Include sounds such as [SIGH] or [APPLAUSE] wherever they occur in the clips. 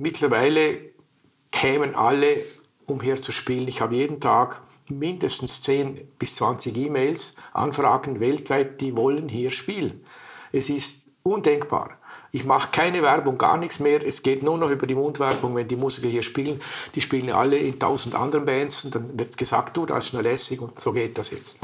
mittlerweile kämen alle, um hier zu spielen. Ich habe jeden Tag mindestens 10 bis 20 E-Mails, Anfragen weltweit, die wollen hier spielen. Es ist undenkbar. Ich mache keine Werbung, gar nichts mehr. Es geht nur noch über die Mundwerbung, wenn die Musiker hier spielen. Die spielen alle in tausend anderen Bands und dann wird gesagt, du, das ist nur lässig und so geht das jetzt.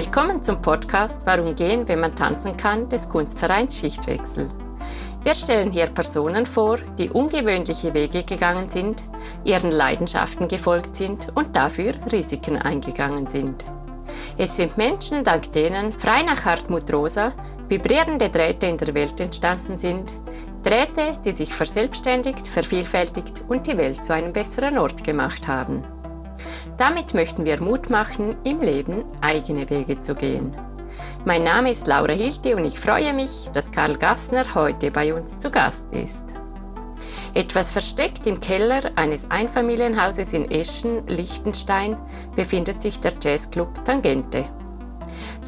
Willkommen zum Podcast Warum gehen, wenn man tanzen kann, des Kunstvereins Schichtwechsel. Wir stellen hier Personen vor, die ungewöhnliche Wege gegangen sind, ihren Leidenschaften gefolgt sind und dafür Risiken eingegangen sind. Es sind Menschen, dank denen, frei nach Hartmut Rosa, vibrierende Drähte in der Welt entstanden sind, Drähte, die sich verselbstständigt, vervielfältigt und die Welt zu einem besseren Ort gemacht haben. Damit möchten wir Mut machen, im Leben eigene Wege zu gehen. Mein Name ist Laura Hilti und ich freue mich, dass Karl Gassner heute bei uns zu Gast ist. Etwas versteckt im Keller eines Einfamilienhauses in Eschen, Liechtenstein, befindet sich der Jazzclub Tangente.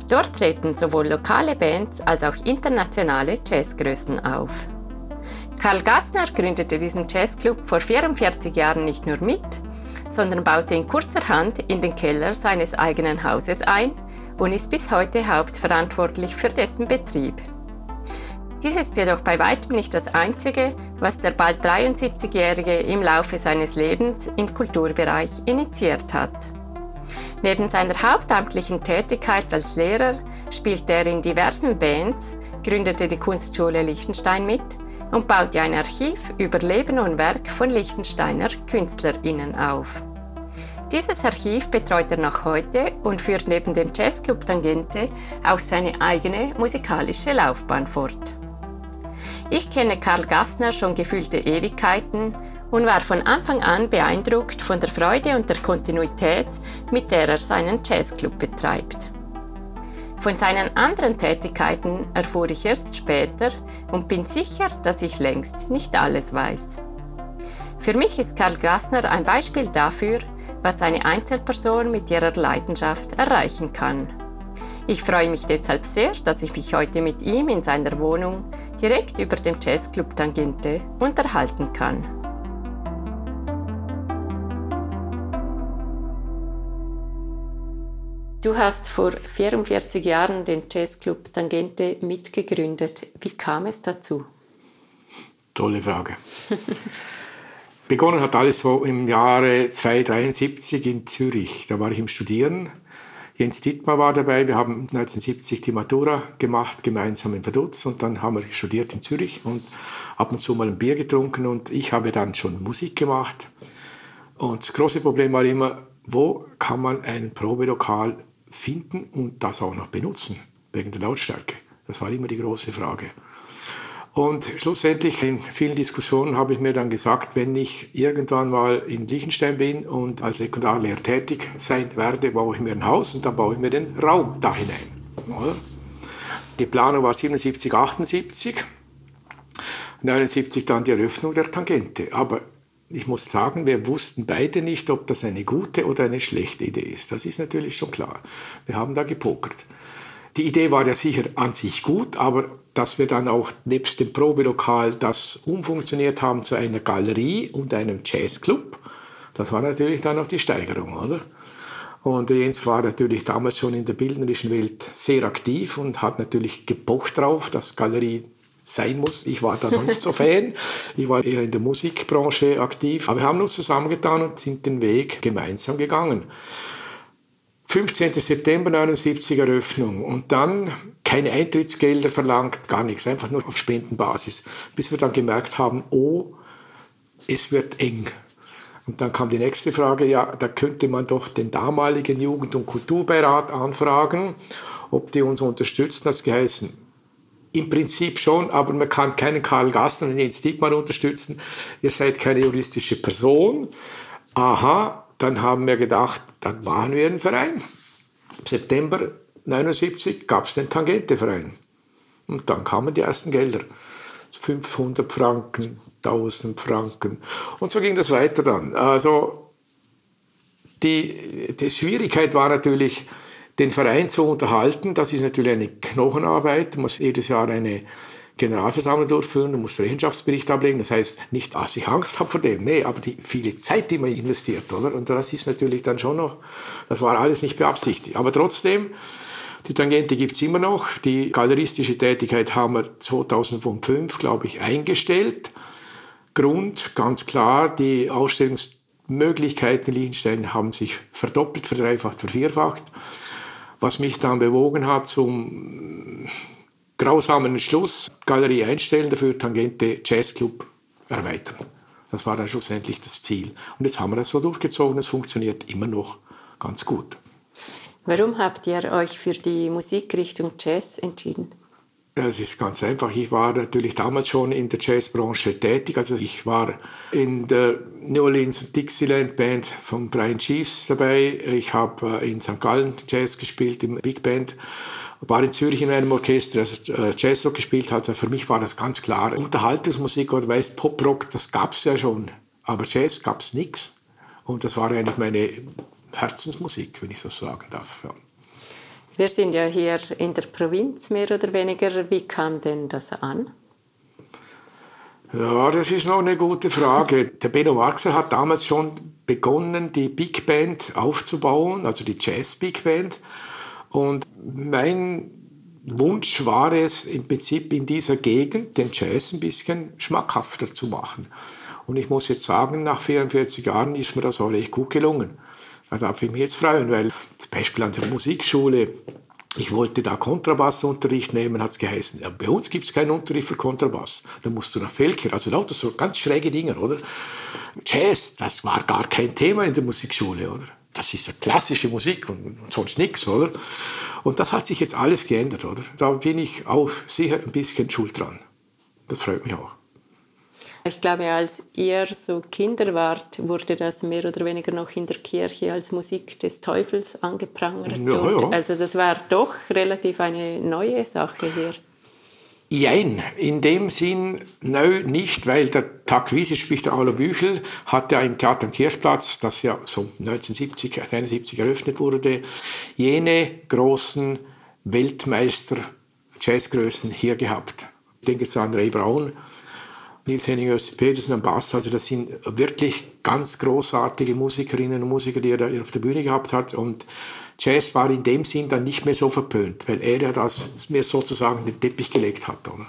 Dort treten sowohl lokale Bands als auch internationale Jazzgrößen auf. Karl Gassner gründete diesen Jazzclub vor 44 Jahren nicht nur mit, sondern baute ihn kurzerhand in den Keller seines eigenen Hauses ein und ist bis heute hauptverantwortlich für dessen Betrieb. Dies ist jedoch bei weitem nicht das Einzige, was der bald 73-Jährige im Laufe seines Lebens im Kulturbereich initiiert hat. Neben seiner hauptamtlichen Tätigkeit als Lehrer spielte er in diversen Bands, gründete die Kunstschule Liechtenstein mit und baute ein Archiv über Leben und Werk von Liechtensteiner KünstlerInnen auf. Dieses Archiv betreut er noch heute und führt neben dem Jazzclub Tangente auch seine eigene musikalische Laufbahn fort. Ich kenne Karl Gassner schon gefühlte Ewigkeiten und war von Anfang an beeindruckt von der Freude und der Kontinuität, mit der er seinen Jazzclub betreibt. Von seinen anderen Tätigkeiten erfuhr ich erst später und bin sicher, dass ich längst nicht alles weiß. Für mich ist Karl Gassner ein Beispiel dafür, was eine Einzelperson mit ihrer Leidenschaft erreichen kann. Ich freue mich deshalb sehr, dass ich mich heute mit ihm in seiner Wohnung direkt über dem Jazzclub Tangente unterhalten kann. Du hast vor 44 Jahren den Jazzclub Tangente mitgegründet. Wie kam es dazu? Tolle Frage. [LAUGHS] Begonnen hat alles so im Jahre 273 in Zürich. Da war ich im Studieren. Jens Dittmar war dabei. Wir haben 1970 die Matura gemacht, gemeinsam in Vaduz. Und dann haben wir studiert in Zürich und ab und zu mal ein Bier getrunken. Und ich habe dann schon Musik gemacht. Und das große Problem war immer, wo kann man ein Probelokal finden und das auch noch benutzen, wegen der Lautstärke. Das war immer die große Frage. Und schlussendlich in vielen Diskussionen habe ich mir dann gesagt, wenn ich irgendwann mal in Liechtenstein bin und als Sekundarlehrer tätig sein werde, baue ich mir ein Haus und dann baue ich mir den Raum da hinein. Die Planung war 77, 78, 79 dann die Eröffnung der Tangente. Aber ich muss sagen, wir wussten beide nicht, ob das eine gute oder eine schlechte Idee ist. Das ist natürlich schon klar. Wir haben da gepokert. Die Idee war ja sicher an sich gut, aber dass wir dann auch nebst dem Probelokal das umfunktioniert haben zu einer Galerie und einem Jazzclub, das war natürlich dann auch die Steigerung, oder? Und Jens war natürlich damals schon in der bildnerischen Welt sehr aktiv und hat natürlich gepocht drauf, dass Galerie sein muss. Ich war da noch nicht so Fan. Ich war eher in der Musikbranche aktiv. Aber wir haben uns zusammengetan und sind den Weg gemeinsam gegangen. 15. September 79 Eröffnung und dann keine Eintrittsgelder verlangt, gar nichts, einfach nur auf Spendenbasis, bis wir dann gemerkt haben, oh, es wird eng. Und dann kam die nächste Frage, ja, da könnte man doch den damaligen Jugend- und Kulturbeirat anfragen, ob die uns unterstützen. Das geheißen, im Prinzip schon, aber man kann keinen Karl Gastner und Jens Diekmann unterstützen. Ihr seid keine juristische Person. Aha, dann haben wir gedacht, dann machen wir einen Verein. Im September 1979 gab es den Tangente-Verein. Und dann kamen die ersten Gelder. 500 Franken, 1000 Franken. Und so ging das weiter dann. Also Die, die Schwierigkeit war natürlich, den Verein zu unterhalten. Das ist natürlich eine Knochenarbeit. Man muss jedes Jahr eine Generalversammlung durchführen, du musst Rechenschaftsbericht ablegen. Das heißt nicht, dass ich Angst habe vor dem, nee, aber die viele Zeit, die man investiert, oder? Und das ist natürlich dann schon noch, das war alles nicht beabsichtigt. Aber trotzdem, die Tangente gibt es immer noch. Die galeristische Tätigkeit haben wir 2005, glaube ich, eingestellt. Grund, ganz klar, die Ausstellungsmöglichkeiten in Liechtenstein haben sich verdoppelt, verdreifacht, vervierfacht. Was mich dann bewogen hat zum grausamen Entschluss, Galerie einstellen, dafür Tangente Jazzclub erweitern. Das war dann schlussendlich das Ziel. Und jetzt haben wir das so durchgezogen, es funktioniert immer noch ganz gut. Warum habt ihr euch für die Musikrichtung Jazz entschieden? Es ist ganz einfach. Ich war natürlich damals schon in der Jazzbranche tätig. Also ich war in der New Orleans Dixieland Band von Brian Chiefs dabei. Ich habe äh, in St. Gallen Jazz gespielt im Big Band war in Zürich in einem Orchester, das äh, Jazzrock gespielt hat. Für mich war das ganz klar. Unterhaltungsmusik oder weiß Poprock, das gab es ja schon. Aber Jazz gab es nichts. Und das war eigentlich meine Herzensmusik, wenn ich das sagen darf. Wir sind ja hier in der Provinz mehr oder weniger. Wie kam denn das an? Ja, das ist noch eine gute Frage. Der Benno Marxer hat damals schon begonnen, die Big Band aufzubauen, also die Jazz Big Band. Und mein Wunsch war es im Prinzip in dieser Gegend den Jazz ein bisschen schmackhafter zu machen. Und ich muss jetzt sagen, nach 44 Jahren ist mir das auch echt gut gelungen. Da darf ich mich jetzt freuen, weil zum Beispiel an der Musikschule, ich wollte da Kontrabassunterricht nehmen, hat es geheißen. Ja, bei uns gibt es keinen Unterricht für Kontrabass. Da musst du nach Felker. Also lauter so ganz schräge Dinge, oder? Jazz, das war gar kein Thema in der Musikschule, oder? das ist ja klassische Musik und sonst nichts, oder? Und das hat sich jetzt alles geändert, oder? Da bin ich auch sicher ein bisschen schuld dran. Das freut mich auch. Ich glaube, als ihr so Kinder wart, wurde das mehr oder weniger noch in der Kirche als Musik des Teufels angeprangert. Ja, ja. Also das war doch relativ eine neue Sache hier. Jein, in dem Sinn neu nicht, weil der Tag Wiese spricht der Aulo Büchel, hat ja im Theater am Kirchplatz, das ja so 1970, 71 eröffnet wurde, jene großen Weltmeister, Jazzgrößen hier gehabt. Ich denke jetzt an Ray Brown, Nils Henning Öste Petersen am Bass, also das sind wirklich ganz großartige Musikerinnen und Musiker, die er da auf der Bühne gehabt hat und Jazz war in dem Sinn dann nicht mehr so verpönt, weil er ja das mir sozusagen den Teppich gelegt hat. Oder?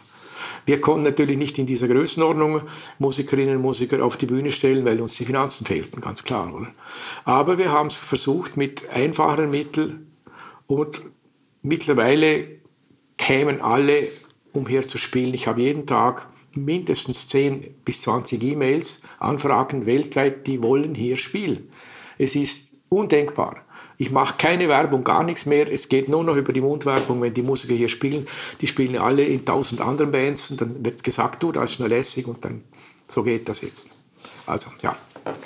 Wir konnten natürlich nicht in dieser Größenordnung Musikerinnen und Musiker auf die Bühne stellen, weil uns die Finanzen fehlten, ganz klar. Oder? Aber wir haben es versucht mit einfacheren Mitteln und mittlerweile kämen alle, um hier zu spielen. Ich habe jeden Tag mindestens 10 bis 20 E-Mails, Anfragen weltweit, die wollen hier spielen. Es ist undenkbar. Ich mache keine Werbung, gar nichts mehr. Es geht nur noch über die Mundwerbung, wenn die Musiker hier spielen. Die spielen alle in tausend anderen Bands und dann wird gesagt, du, das ist nur lässig und dann so geht das jetzt. Also, ja.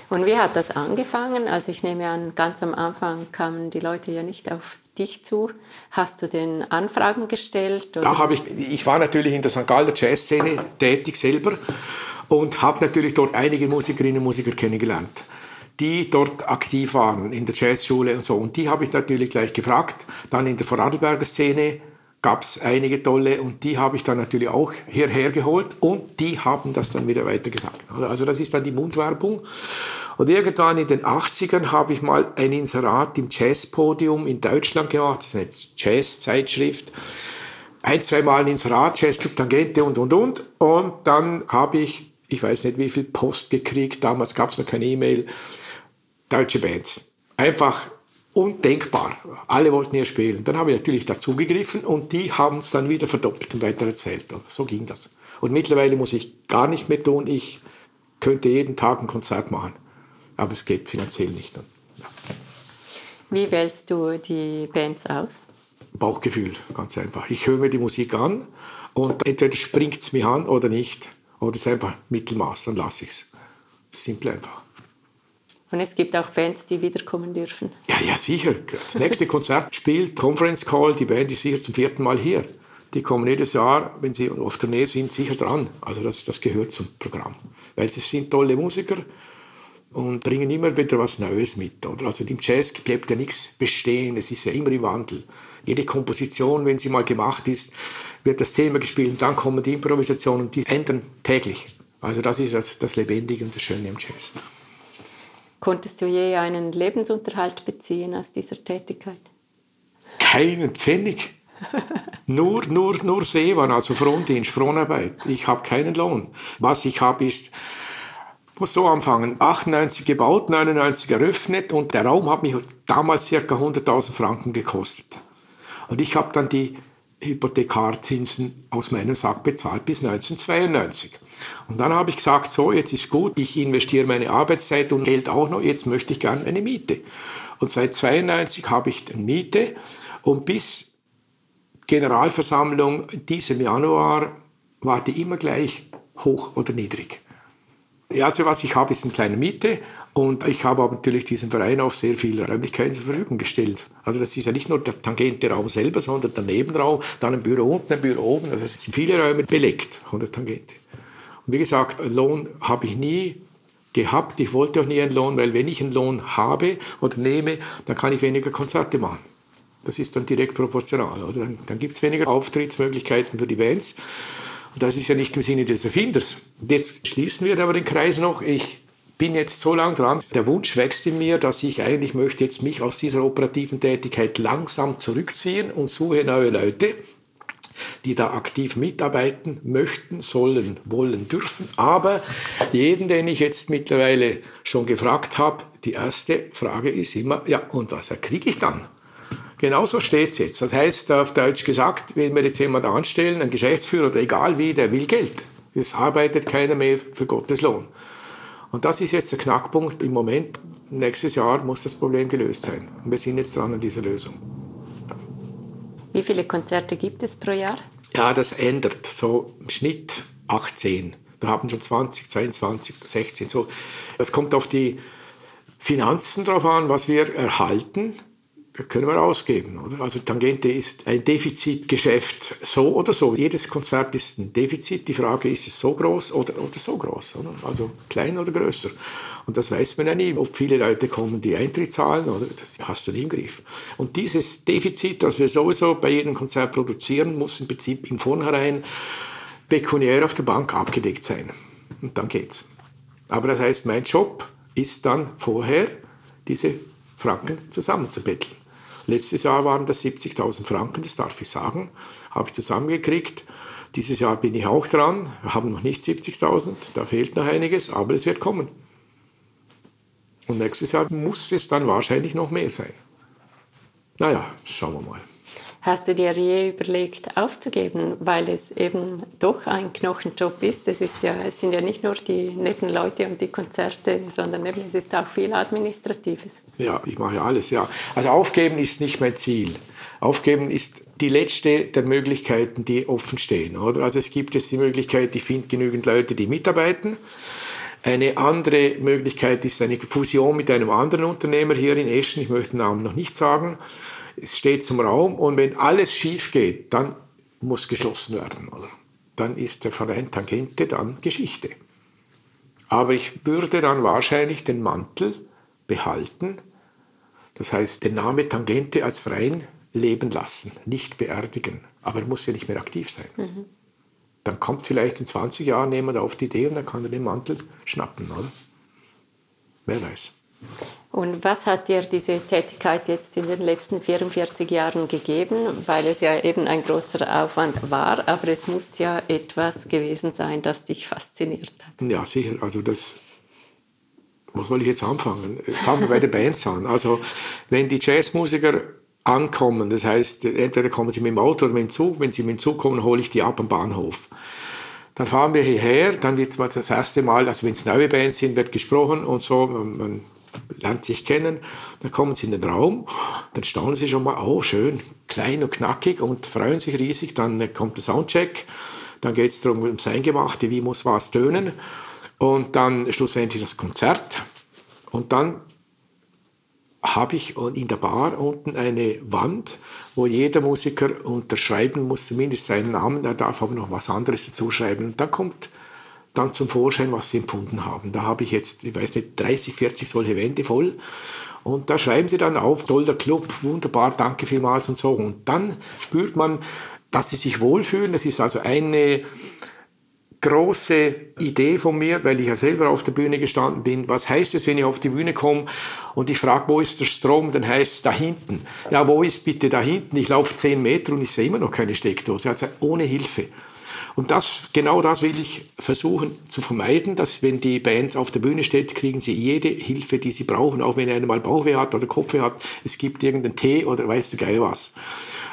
Und wie hat das angefangen? Also ich nehme an, ganz am Anfang kamen die Leute ja nicht auf dich zu. Hast du den Anfragen gestellt? Oder? Da habe ich, ich war natürlich in der St. Galler Jazzszene tätig selber und habe natürlich dort einige Musikerinnen und Musiker kennengelernt die dort aktiv waren in der Jazzschule und so. Und die habe ich natürlich gleich gefragt. Dann in der Vorarlberger Szene gab es einige tolle und die habe ich dann natürlich auch hierher geholt und die haben das dann wieder weitergesagt. Also das ist dann die Mundwerbung. Und irgendwann in den 80ern habe ich mal ein Inserat im Jazzpodium in Deutschland gemacht. Das ist eine Jazz-Zeitschrift. Ein, zwei Mal ein Inserat, Jazzclub Tangente und, und, und. Und dann habe ich, ich weiß nicht wie viel Post gekriegt, damals gab es noch keine E-Mail, deutsche Bands. Einfach undenkbar. Alle wollten hier spielen. Dann habe ich natürlich dazugegriffen und die haben es dann wieder verdoppelt und weiter erzählt. Und so ging das. Und mittlerweile muss ich gar nicht mehr tun. Ich könnte jeden Tag ein Konzert machen. Aber es geht finanziell nicht. Ja. Wie wählst du die Bands aus? Bauchgefühl, ganz einfach. Ich höre mir die Musik an und entweder springt es mich an oder nicht. Oder es ist einfach Mittelmaß, dann lasse ich es. Simpel einfach. Und es gibt auch Bands, die wiederkommen dürfen. Ja, ja, sicher. Das nächste Konzert [LAUGHS] spielt Conference Call. Die Band ist sicher zum vierten Mal hier. Die kommen jedes Jahr, wenn sie auf Nähe sind, sicher dran. Also das, das gehört zum Programm. Weil sie sind tolle Musiker. und bringen immer wieder was Neues mit. Oder? Also im Jazz bleibt ja nichts bestehen, es ist ja immer im Wandel. Jede Komposition, wenn sie mal gemacht ist, wird das Thema gespielt dann kommen die Improvisationen, die ändern täglich. Also das ist das, das Lebendige und das Schöne im Jazz. Konntest du je einen Lebensunterhalt beziehen aus dieser Tätigkeit? Keinen Pfennig. nur, nur, nur Seemann, also Frondienst, Fronarbeit. Ich habe keinen Lohn. Was ich habe, ist muss so anfangen. 98 gebaut, 99 eröffnet und der Raum hat mich damals ca. 100.000 Franken gekostet. Und ich habe dann die Hypothekarzinsen aus meinem Sack bezahlt bis 1992. Und dann habe ich gesagt, so, jetzt ist gut, ich investiere meine Arbeitszeit und Geld auch noch, jetzt möchte ich gerne eine Miete. Und seit 92 habe ich eine Miete und bis Generalversammlung diesem Januar war die immer gleich hoch oder niedrig. Ja, also was ich habe, ist eine kleine Miete und ich habe aber natürlich diesem Verein auch sehr viele Räumlichkeiten zur Verfügung gestellt. Also das ist ja nicht nur der tangente Raum selber, sondern der Nebenraum, dann ein Büro unten, ein Büro oben. Also es sind viele Räume belegt von der Tangente. Und wie gesagt, Lohn habe ich nie gehabt. Ich wollte auch nie einen Lohn, weil wenn ich einen Lohn habe oder nehme, dann kann ich weniger Konzerte machen. Das ist dann direkt proportional. Oder? Dann, dann gibt es weniger Auftrittsmöglichkeiten für die Bands. Und das ist ja nicht im Sinne des Erfinders. Jetzt schließen wir aber den Kreis noch. Ich bin jetzt so lang dran. Der Wunsch wächst in mir, dass ich eigentlich möchte jetzt mich aus dieser operativen Tätigkeit langsam zurückziehen und suche neue Leute, die da aktiv mitarbeiten möchten, sollen, wollen, dürfen. Aber jeden, den ich jetzt mittlerweile schon gefragt habe, die erste Frage ist immer, ja, und was kriege ich dann? Genauso steht es jetzt. Das heißt, auf Deutsch gesagt, wenn wir jetzt jemanden anstellen, einen Geschäftsführer oder egal wie, der will Geld. Es arbeitet keiner mehr für Gottes Lohn. Und das ist jetzt der Knackpunkt im Moment. Nächstes Jahr muss das Problem gelöst sein. Und wir sind jetzt dran an dieser Lösung. Wie viele Konzerte gibt es pro Jahr? Ja, das ändert. So im Schnitt 18. Wir haben schon 20, 22, 16. So. Es kommt auf die Finanzen drauf an, was wir erhalten können wir ausgeben. Oder? Also Tangente ist ein Defizitgeschäft so oder so. Jedes Konzert ist ein Defizit. Die Frage ist, ist es so groß oder, oder so groß? Oder? Also klein oder größer. Und das weiß man ja nie, ob viele Leute kommen, die Eintritt zahlen oder das hast du nie im Griff. Und dieses Defizit, das wir sowieso bei jedem Konzert produzieren, muss im Prinzip im Vornherein pekuniär auf der Bank abgedeckt sein. Und dann geht's. Aber das heißt, mein Job ist dann vorher, diese Franken zusammenzubetteln. Letztes Jahr waren das 70.000 Franken, das darf ich sagen, habe ich zusammengekriegt. Dieses Jahr bin ich auch dran. Wir haben noch nicht 70.000, da fehlt noch einiges, aber es wird kommen. Und nächstes Jahr muss es dann wahrscheinlich noch mehr sein. Naja, schauen wir mal. Hast du dir je überlegt, aufzugeben, weil es eben doch ein Knochenjob ist? Es, ist ja, es sind ja nicht nur die netten Leute und die Konzerte, sondern eben, es ist auch viel Administratives. Ja, ich mache alles, ja. Also aufgeben ist nicht mein Ziel. Aufgeben ist die letzte der Möglichkeiten, die offen stehen. Oder? Also es gibt jetzt die Möglichkeit, ich finde genügend Leute, die mitarbeiten. Eine andere Möglichkeit ist eine Fusion mit einem anderen Unternehmer hier in Eschen. Ich möchte den Namen noch nicht sagen es steht zum Raum und wenn alles schief geht, dann muss geschlossen werden. Oder? Dann ist der Verein Tangente dann Geschichte. Aber ich würde dann wahrscheinlich den Mantel behalten, das heißt den Namen Tangente als Verein leben lassen, nicht beerdigen. Aber er muss ja nicht mehr aktiv sein. Mhm. Dann kommt vielleicht in 20 Jahren jemand auf die Idee und dann kann er den Mantel schnappen, oder? Wer weiß. Und was hat dir diese Tätigkeit jetzt in den letzten 44 Jahren gegeben? Weil es ja eben ein großer Aufwand war, aber es muss ja etwas gewesen sein, das dich fasziniert hat. Ja, sicher. Also das, wo soll ich jetzt anfangen? Fangen wir bei den Bands an. Also wenn die Jazzmusiker ankommen, das heißt, entweder kommen sie mit dem Auto oder mit dem Zug, wenn sie mit dem Zug kommen, hole ich die ab am Bahnhof. Dann fahren wir hierher, dann wird das erste Mal, also wenn es neue Bands sind, wird gesprochen und so, man lernt sich kennen, dann kommen sie in den Raum, dann staunen sie schon mal, oh schön, klein und knackig und freuen sich riesig, dann kommt der Soundcheck, dann geht es darum, ums Eingemachte, wie muss was tönen. Und dann schlussendlich das Konzert. Und dann habe ich in der Bar unten eine Wand, wo jeder Musiker unterschreiben muss, zumindest seinen Namen, er darf aber noch was anderes dazu schreiben. Und dann kommt dann zum Vorschein, was sie empfunden haben. Da habe ich jetzt, ich weiß nicht, 30, 40 solche Wände voll. Und da schreiben sie dann auf, toll der Club, wunderbar, danke vielmals und so. Und dann spürt man, dass sie sich wohlfühlen. Das ist also eine große Idee von mir, weil ich ja selber auf der Bühne gestanden bin. Was heißt es, wenn ich auf die Bühne komme und ich frage, wo ist der Strom? Dann heißt es da hinten. Ja, wo ist bitte da hinten? Ich laufe zehn Meter und ich sehe immer noch keine Steckdose. Also ohne Hilfe. Und das, genau das will ich versuchen zu vermeiden, dass wenn die Band auf der Bühne steht, kriegen sie jede Hilfe, die sie brauchen, auch wenn einer mal Bauchweh hat oder Kopfweh hat. Es gibt irgendeinen Tee oder weiß der Geil was.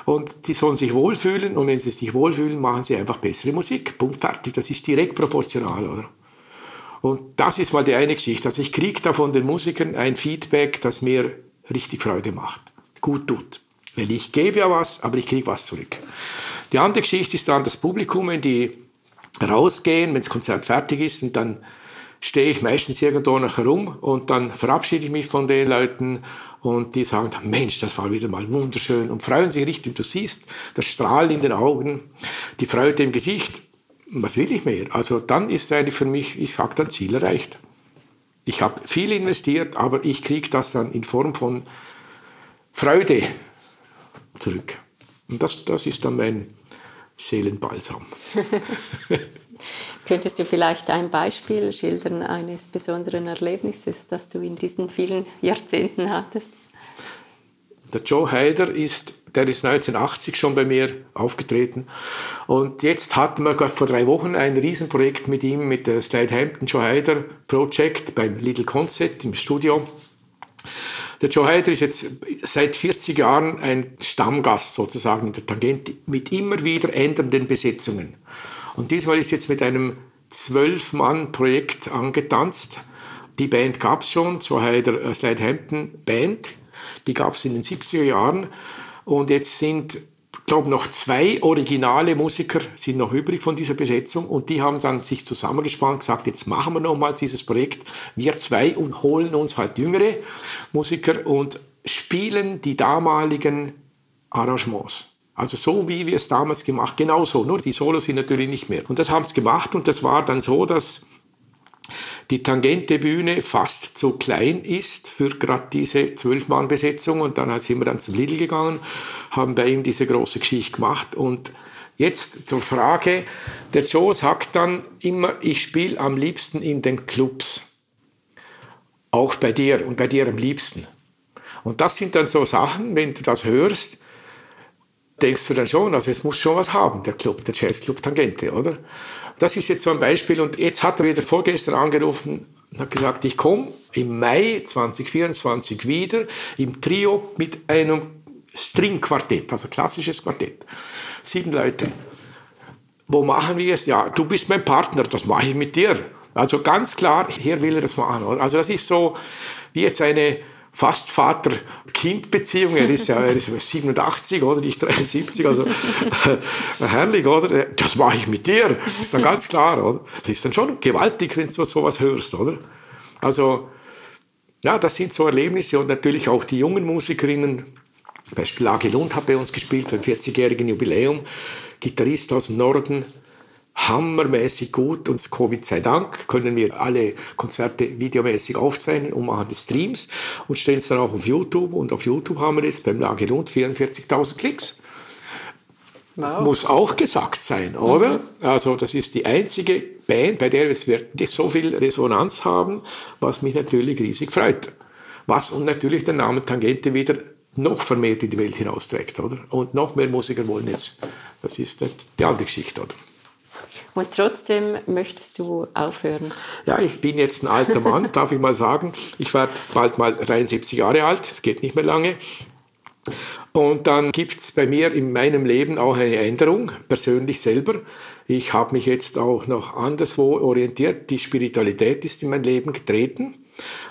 Und sie sollen sich wohlfühlen und wenn sie sich wohlfühlen, machen sie einfach bessere Musik. Punkt, fertig. Das ist direkt proportional, oder? Und das ist mal die eine Geschichte. Also ich kriege da von den Musikern ein Feedback, das mir richtig Freude macht, gut tut. Weil ich gebe ja was, aber ich kriege was zurück. Die andere Geschichte ist dann das Publikum, wenn die rausgehen, wenn das Konzert fertig ist und dann stehe ich meistens irgendwo noch herum und dann verabschiede ich mich von den Leuten und die sagen dann, Mensch, das war wieder mal wunderschön und freuen sich richtig. Du siehst das Strahlen in den Augen, die Freude im Gesicht. Was will ich mehr? Also dann ist eigentlich für mich, ich sage dann, Ziel erreicht. Ich habe viel investiert, aber ich kriege das dann in Form von Freude zurück. Und das, das ist dann mein Seelenbalsam. [LAUGHS] Könntest du vielleicht ein Beispiel schildern eines besonderen Erlebnisses, das du in diesen vielen Jahrzehnten hattest? Der Joe Heider ist, der ist 1980 schon bei mir aufgetreten. Und jetzt hatten wir vor drei Wochen ein Riesenprojekt mit ihm, mit der Slide Hampton Joe Heider Project beim Little Concert im Studio. Der Joe Heider ist jetzt seit 40 Jahren ein Stammgast sozusagen in der Tangente mit immer wieder ändernden Besetzungen. Und diesmal ist jetzt mit einem Zwölf-Mann-Projekt angetanzt. Die Band gab es schon, Joe Heider äh, Slide Hampton Band. Die gab es in den 70er Jahren. Und jetzt sind glaube noch zwei originale Musiker sind noch übrig von dieser Besetzung und die haben dann sich zusammengespannt und gesagt, jetzt machen wir nochmals dieses Projekt, wir zwei und holen uns halt jüngere Musiker und spielen die damaligen Arrangements. Also so wie wir es damals gemacht, genau so, nur die Solos sind natürlich nicht mehr. Und das haben sie gemacht und das war dann so, dass die tangente Bühne fast zu klein ist für gerade diese Zwölf-Mann-Besetzung. Und dann sind wir dann zum Lidl gegangen, haben bei ihm diese große Geschichte gemacht. Und jetzt zur Frage, der Joe sagt dann immer, ich spiele am liebsten in den Clubs. Auch bei dir und bei dir am liebsten. Und das sind dann so Sachen, wenn du das hörst, denkst du dann schon, also es muss schon was haben, der Club, der Jazzclub Tangente, oder? Das ist jetzt so ein Beispiel und jetzt hat er wieder vorgestern angerufen und hat gesagt, ich komme im Mai 2024 wieder im Trio mit einem Stringquartett, also klassisches Quartett. Sieben Leute. Wo machen wir es? Ja, du bist mein Partner, das mache ich mit dir. Also ganz klar, hier will er das machen. Also das ist so wie jetzt eine fast Vater-Kind-Beziehung. Er ist ja er ist 87 oder nicht 73, also herrlich, oder? Das mache ich mit dir, ist dann ganz klar, oder? Das ist dann schon gewaltig, wenn du sowas hörst, oder? Also, ja, das sind so Erlebnisse und natürlich auch die jungen Musikerinnen. Beispiel Lage Lund hat bei uns gespielt beim 40-jährigen Jubiläum. Gitarrist aus dem Norden, hammermäßig gut und Covid sei Dank können wir alle Konzerte videomäßig aufzeichnen und machen die Streams und stellen es dann auch auf YouTube und auf YouTube haben wir jetzt beim Lage rund 44.000 Klicks. Wow. Muss auch gesagt sein, oder? Mhm. Also das ist die einzige Band, bei der es wird so viel Resonanz haben, was mich natürlich riesig freut. Was und natürlich den Namen Tangente wieder noch vermehrt in die Welt hinausträgt, oder? Und noch mehr Musiker wollen jetzt. Das ist die andere Geschichte, oder? Und trotzdem möchtest du aufhören. Ja, ich bin jetzt ein alter Mann, darf ich mal sagen. Ich werde bald mal 73 Jahre alt, es geht nicht mehr lange. Und dann gibt es bei mir in meinem Leben auch eine Änderung, persönlich selber. Ich habe mich jetzt auch noch anderswo orientiert. Die Spiritualität ist in mein Leben getreten.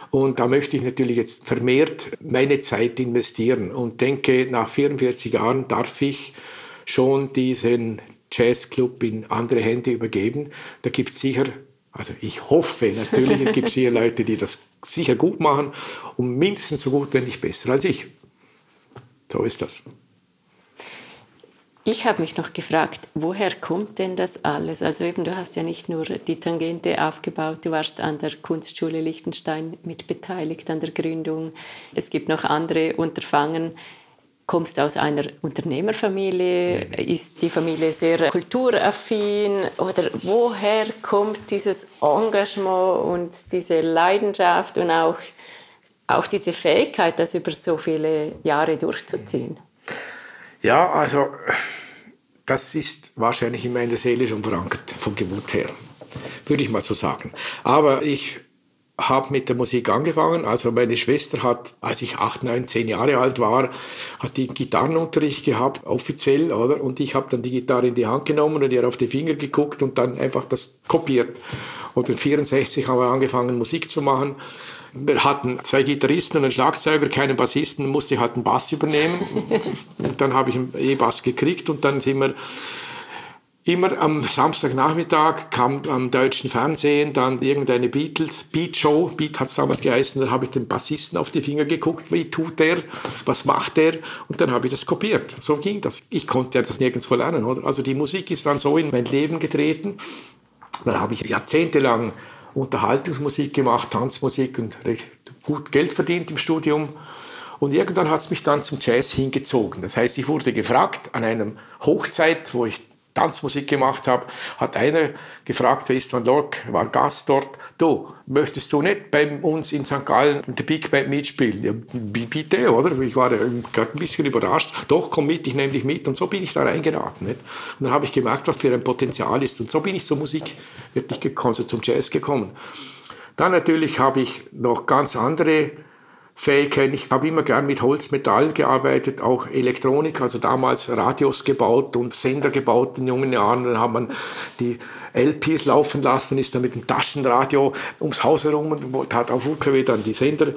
Und da möchte ich natürlich jetzt vermehrt meine Zeit investieren und denke, nach 44 Jahren darf ich schon diesen Jazzclub in andere Hände übergeben. Da gibt es sicher, also ich hoffe natürlich, es gibt sicher Leute, die das sicher gut machen und mindestens so gut, wenn nicht besser als ich. So ist das. Ich habe mich noch gefragt, woher kommt denn das alles? Also eben, du hast ja nicht nur die Tangente aufgebaut, du warst an der Kunstschule Liechtenstein mit beteiligt an der Gründung. Es gibt noch andere Unterfangen. Kommst du aus einer Unternehmerfamilie? Ist die Familie sehr kulturaffin? Oder woher kommt dieses Engagement und diese Leidenschaft und auch, auch diese Fähigkeit, das über so viele Jahre durchzuziehen? Ja, also das ist wahrscheinlich in meiner Seele schon verankert, von Geburt her, würde ich mal so sagen. Aber ich habe mit der Musik angefangen. Also meine Schwester hat, als ich acht, neun, zehn Jahre alt war, hat die Gitarrenunterricht gehabt, offiziell, oder? Und ich habe dann die Gitarre in die Hand genommen und ihr auf die Finger geguckt und dann einfach das kopiert. Und in 64 haben wir angefangen, Musik zu machen. Wir hatten zwei Gitarristen und einen Schlagzeuger, keinen Bassisten, musste ich halt einen Bass übernehmen. [LAUGHS] und dann habe ich einen E-Bass gekriegt und dann sind wir immer am Samstagnachmittag kam am deutschen Fernsehen dann irgendeine Beatles Beat Show, Beat hat es damals geheißen, da habe ich den Bassisten auf die Finger geguckt, wie tut der, was macht der und dann habe ich das kopiert. So ging das. Ich konnte ja das nirgendwo lernen, oder? Also die Musik ist dann so in mein Leben getreten. Dann habe ich jahrzehntelang Unterhaltungsmusik gemacht, Tanzmusik und recht gut Geld verdient im Studium. Und irgendwann hat es mich dann zum Jazz hingezogen. Das heißt, ich wurde gefragt an einem Hochzeit, wo ich Tanzmusik gemacht habe, hat einer gefragt, der Istvan Lork, war Gast dort, du, möchtest du nicht bei uns in St. Gallen der Big Band mitspielen? Ja, bitte, oder? Ich war gerade ein bisschen überrascht. Doch, komm mit, ich nehme dich mit. Und so bin ich da reingeraten. Nicht? Und dann habe ich gemerkt, was für ein Potenzial ist. Und so bin ich zur Musik wirklich gekommen, also zum Jazz gekommen. Dann natürlich habe ich noch ganz andere Fähigkeiten. Ich habe immer gern mit Holz, Metall gearbeitet, auch Elektronik, also damals Radios gebaut und Sender gebaut in jungen Jahren. Dann hat man die LPs laufen lassen, ist dann mit dem Taschenradio ums Haus herum und hat auf UKW dann die Sender,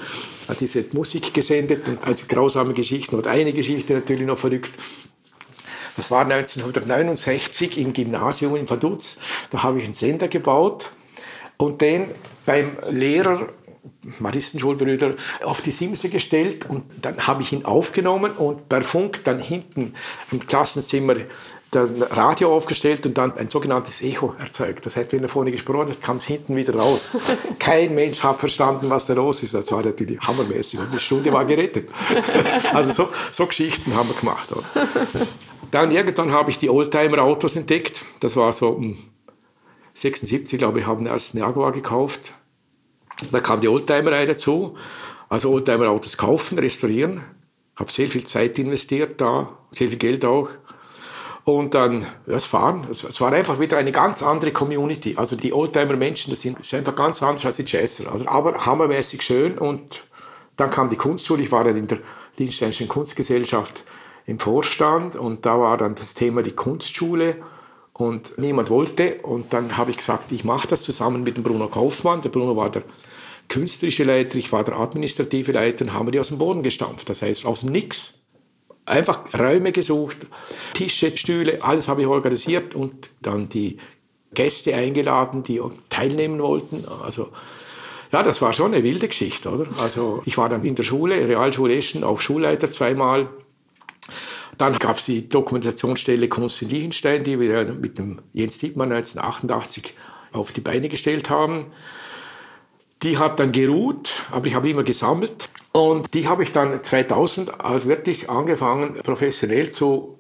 hat diese Musik gesendet und also grausame Geschichten und eine Geschichte natürlich noch verrückt. Das war 1969 im Gymnasium in Vaduz. Da habe ich einen Sender gebaut und den beim Lehrer Maristenschulbrüder auf die Simse gestellt und dann habe ich ihn aufgenommen und per Funk dann hinten im Klassenzimmer das Radio aufgestellt und dann ein sogenanntes Echo erzeugt. Das heißt, wenn er vorne gesprochen hat, kam es hinten wieder raus. [LAUGHS] Kein Mensch hat verstanden, was da los ist. Das war natürlich hammermäßig und die Stunde war gerettet. [LAUGHS] Also so, so Geschichten haben wir gemacht. Dann irgendwann habe ich die Oldtimer-Autos entdeckt. Das war so um 76, glaube ich, haben den ersten Jaguar gekauft da kam die Oldtimerei dazu. Also Oldtimer-Autos kaufen, restaurieren. Ich habe sehr viel Zeit investiert da, sehr viel Geld auch. Und dann das Fahren. Es war einfach wieder eine ganz andere Community. Also die Oldtimer-Menschen, das sind einfach ganz anders als die Jazzer. Also, aber hammermäßig schön. Und dann kam die Kunstschule. Ich war dann in der Liechtensteinischen Kunstgesellschaft im Vorstand. Und da war dann das Thema die Kunstschule. Und niemand wollte. Und dann habe ich gesagt, ich mache das zusammen mit dem Bruno Kaufmann. Der Bruno war der künstlerische Leiter, ich war der administrative Leiter und haben wir die aus dem Boden gestampft. Das heißt, aus dem Nix. Einfach Räume gesucht, Tische, Stühle, alles habe ich organisiert und dann die Gäste eingeladen, die teilnehmen wollten. Also, ja, das war schon eine wilde Geschichte, oder? Also, ich war dann in der Schule, Realschule Eschen, auch Schulleiter zweimal. Dann gab es die Dokumentationsstelle Kunst in Liechtenstein, die wir mit dem Jens Dietmann 1988 auf die Beine gestellt haben. Die hat dann geruht, aber ich habe immer gesammelt. Und die habe ich dann 2000 als wirklich angefangen, professionell zu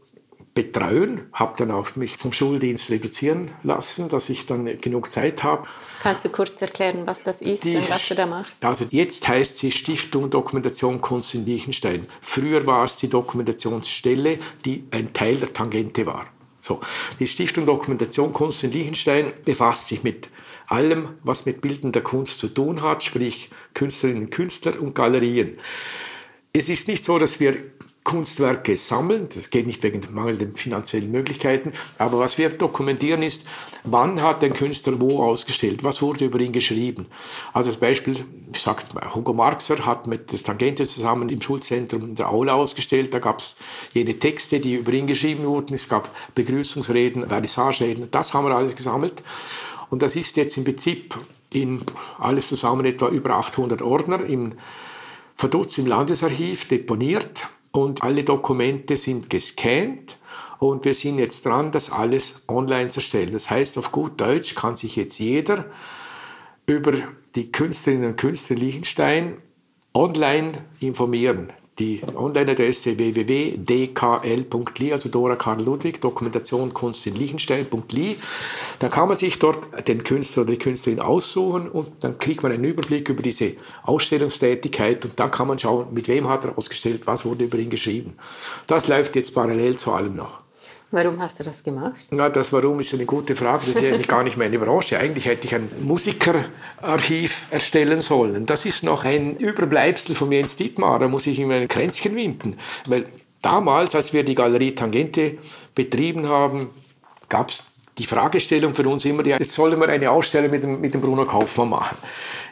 betreuen, habe dann auch mich vom Schuldienst reduzieren lassen, dass ich dann genug Zeit habe. Kannst du kurz erklären, was das ist die, und was du da machst? Also jetzt heißt sie Stiftung Dokumentation Kunst in Liechtenstein. Früher war es die Dokumentationsstelle, die ein Teil der Tangente war. So, die Stiftung Dokumentation Kunst in Liechtenstein befasst sich mit allem, was mit bildender Kunst zu tun hat, sprich Künstlerinnen, Künstler und Galerien. Es ist nicht so, dass wir Kunstwerke sammeln. Das geht nicht wegen mangelnden finanziellen Möglichkeiten. Aber was wir dokumentieren ist, wann hat ein Künstler wo ausgestellt? Was wurde über ihn geschrieben? Also als Beispiel, ich sage Hugo Marxer hat mit der Tangente zusammen im Schulzentrum der Aula ausgestellt. Da gab es jene Texte, die über ihn geschrieben wurden. Es gab Begrüßungsreden, Vernissagereden. Das haben wir alles gesammelt. Und das ist jetzt im Prinzip in alles zusammen etwa über 800 Ordner im Verdutz im Landesarchiv deponiert und alle Dokumente sind gescannt Und wir sind jetzt dran, das alles online zu stellen. Das heißt, auf gut Deutsch kann sich jetzt jeder über die Künstlerinnen und Künstler Liechtenstein online informieren. Die Online-Adresse www.dkl.li, also Dora Karl Ludwig, Dokumentation Kunst in Liechtenstein.li. Da kann man sich dort den Künstler oder die Künstlerin aussuchen und dann kriegt man einen Überblick über diese Ausstellungstätigkeit und dann kann man schauen, mit wem hat er ausgestellt, was wurde über ihn geschrieben. Das läuft jetzt parallel zu allem noch. Warum hast du das gemacht? Ja, das Warum ist eine gute Frage. Das ist eigentlich gar nicht meine Branche. Eigentlich hätte ich ein Musikerarchiv erstellen sollen. Das ist noch ein Überbleibsel von Jens Dietmar. Da muss ich ihm ein Kränzchen winden. Weil damals, als wir die Galerie Tangente betrieben haben, gab es die Fragestellung für uns immer, ja, jetzt sollen wir eine Ausstellung mit dem, mit dem Bruno Kaufmann machen.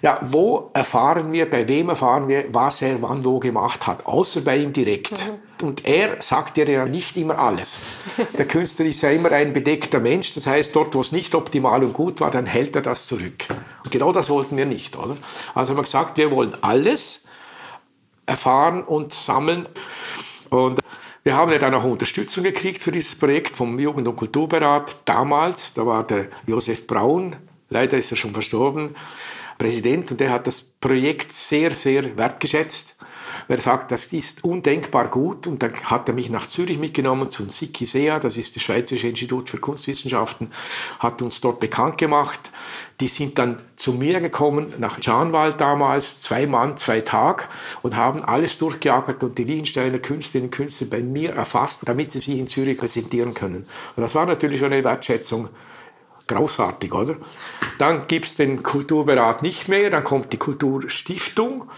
Ja, wo erfahren wir, bei wem erfahren wir, was er wann wo gemacht hat, außer bei ihm direkt. Mhm. Und er sagt ja nicht immer alles. Der Künstler ist ja immer ein bedeckter Mensch, das heißt, dort, wo es nicht optimal und gut war, dann hält er das zurück. Und genau das wollten wir nicht, oder? Also haben wir gesagt, wir wollen alles erfahren und sammeln. Und wir haben ja dann auch Unterstützung gekriegt für dieses Projekt vom Jugend- und Kulturberat. Damals, da war der Josef Braun, leider ist er schon verstorben, Präsident und der hat das Projekt sehr, sehr wertgeschätzt. Er sagt, das ist undenkbar gut und dann hat er mich nach Zürich mitgenommen zum SIKISEA, das ist das Schweizerische Institut für Kunstwissenschaften, hat uns dort bekannt gemacht. Die sind dann zu mir gekommen, nach Schanwald damals, zwei Mann, zwei Tag und haben alles durchgearbeitet und die Liechtensteiner Künstlerinnen und Künstler bei mir erfasst, damit sie sich in Zürich präsentieren können. Und das war natürlich schon eine Wertschätzung großartig, oder? Dann gibt es den Kulturberat nicht mehr, dann kommt die Kulturstiftung.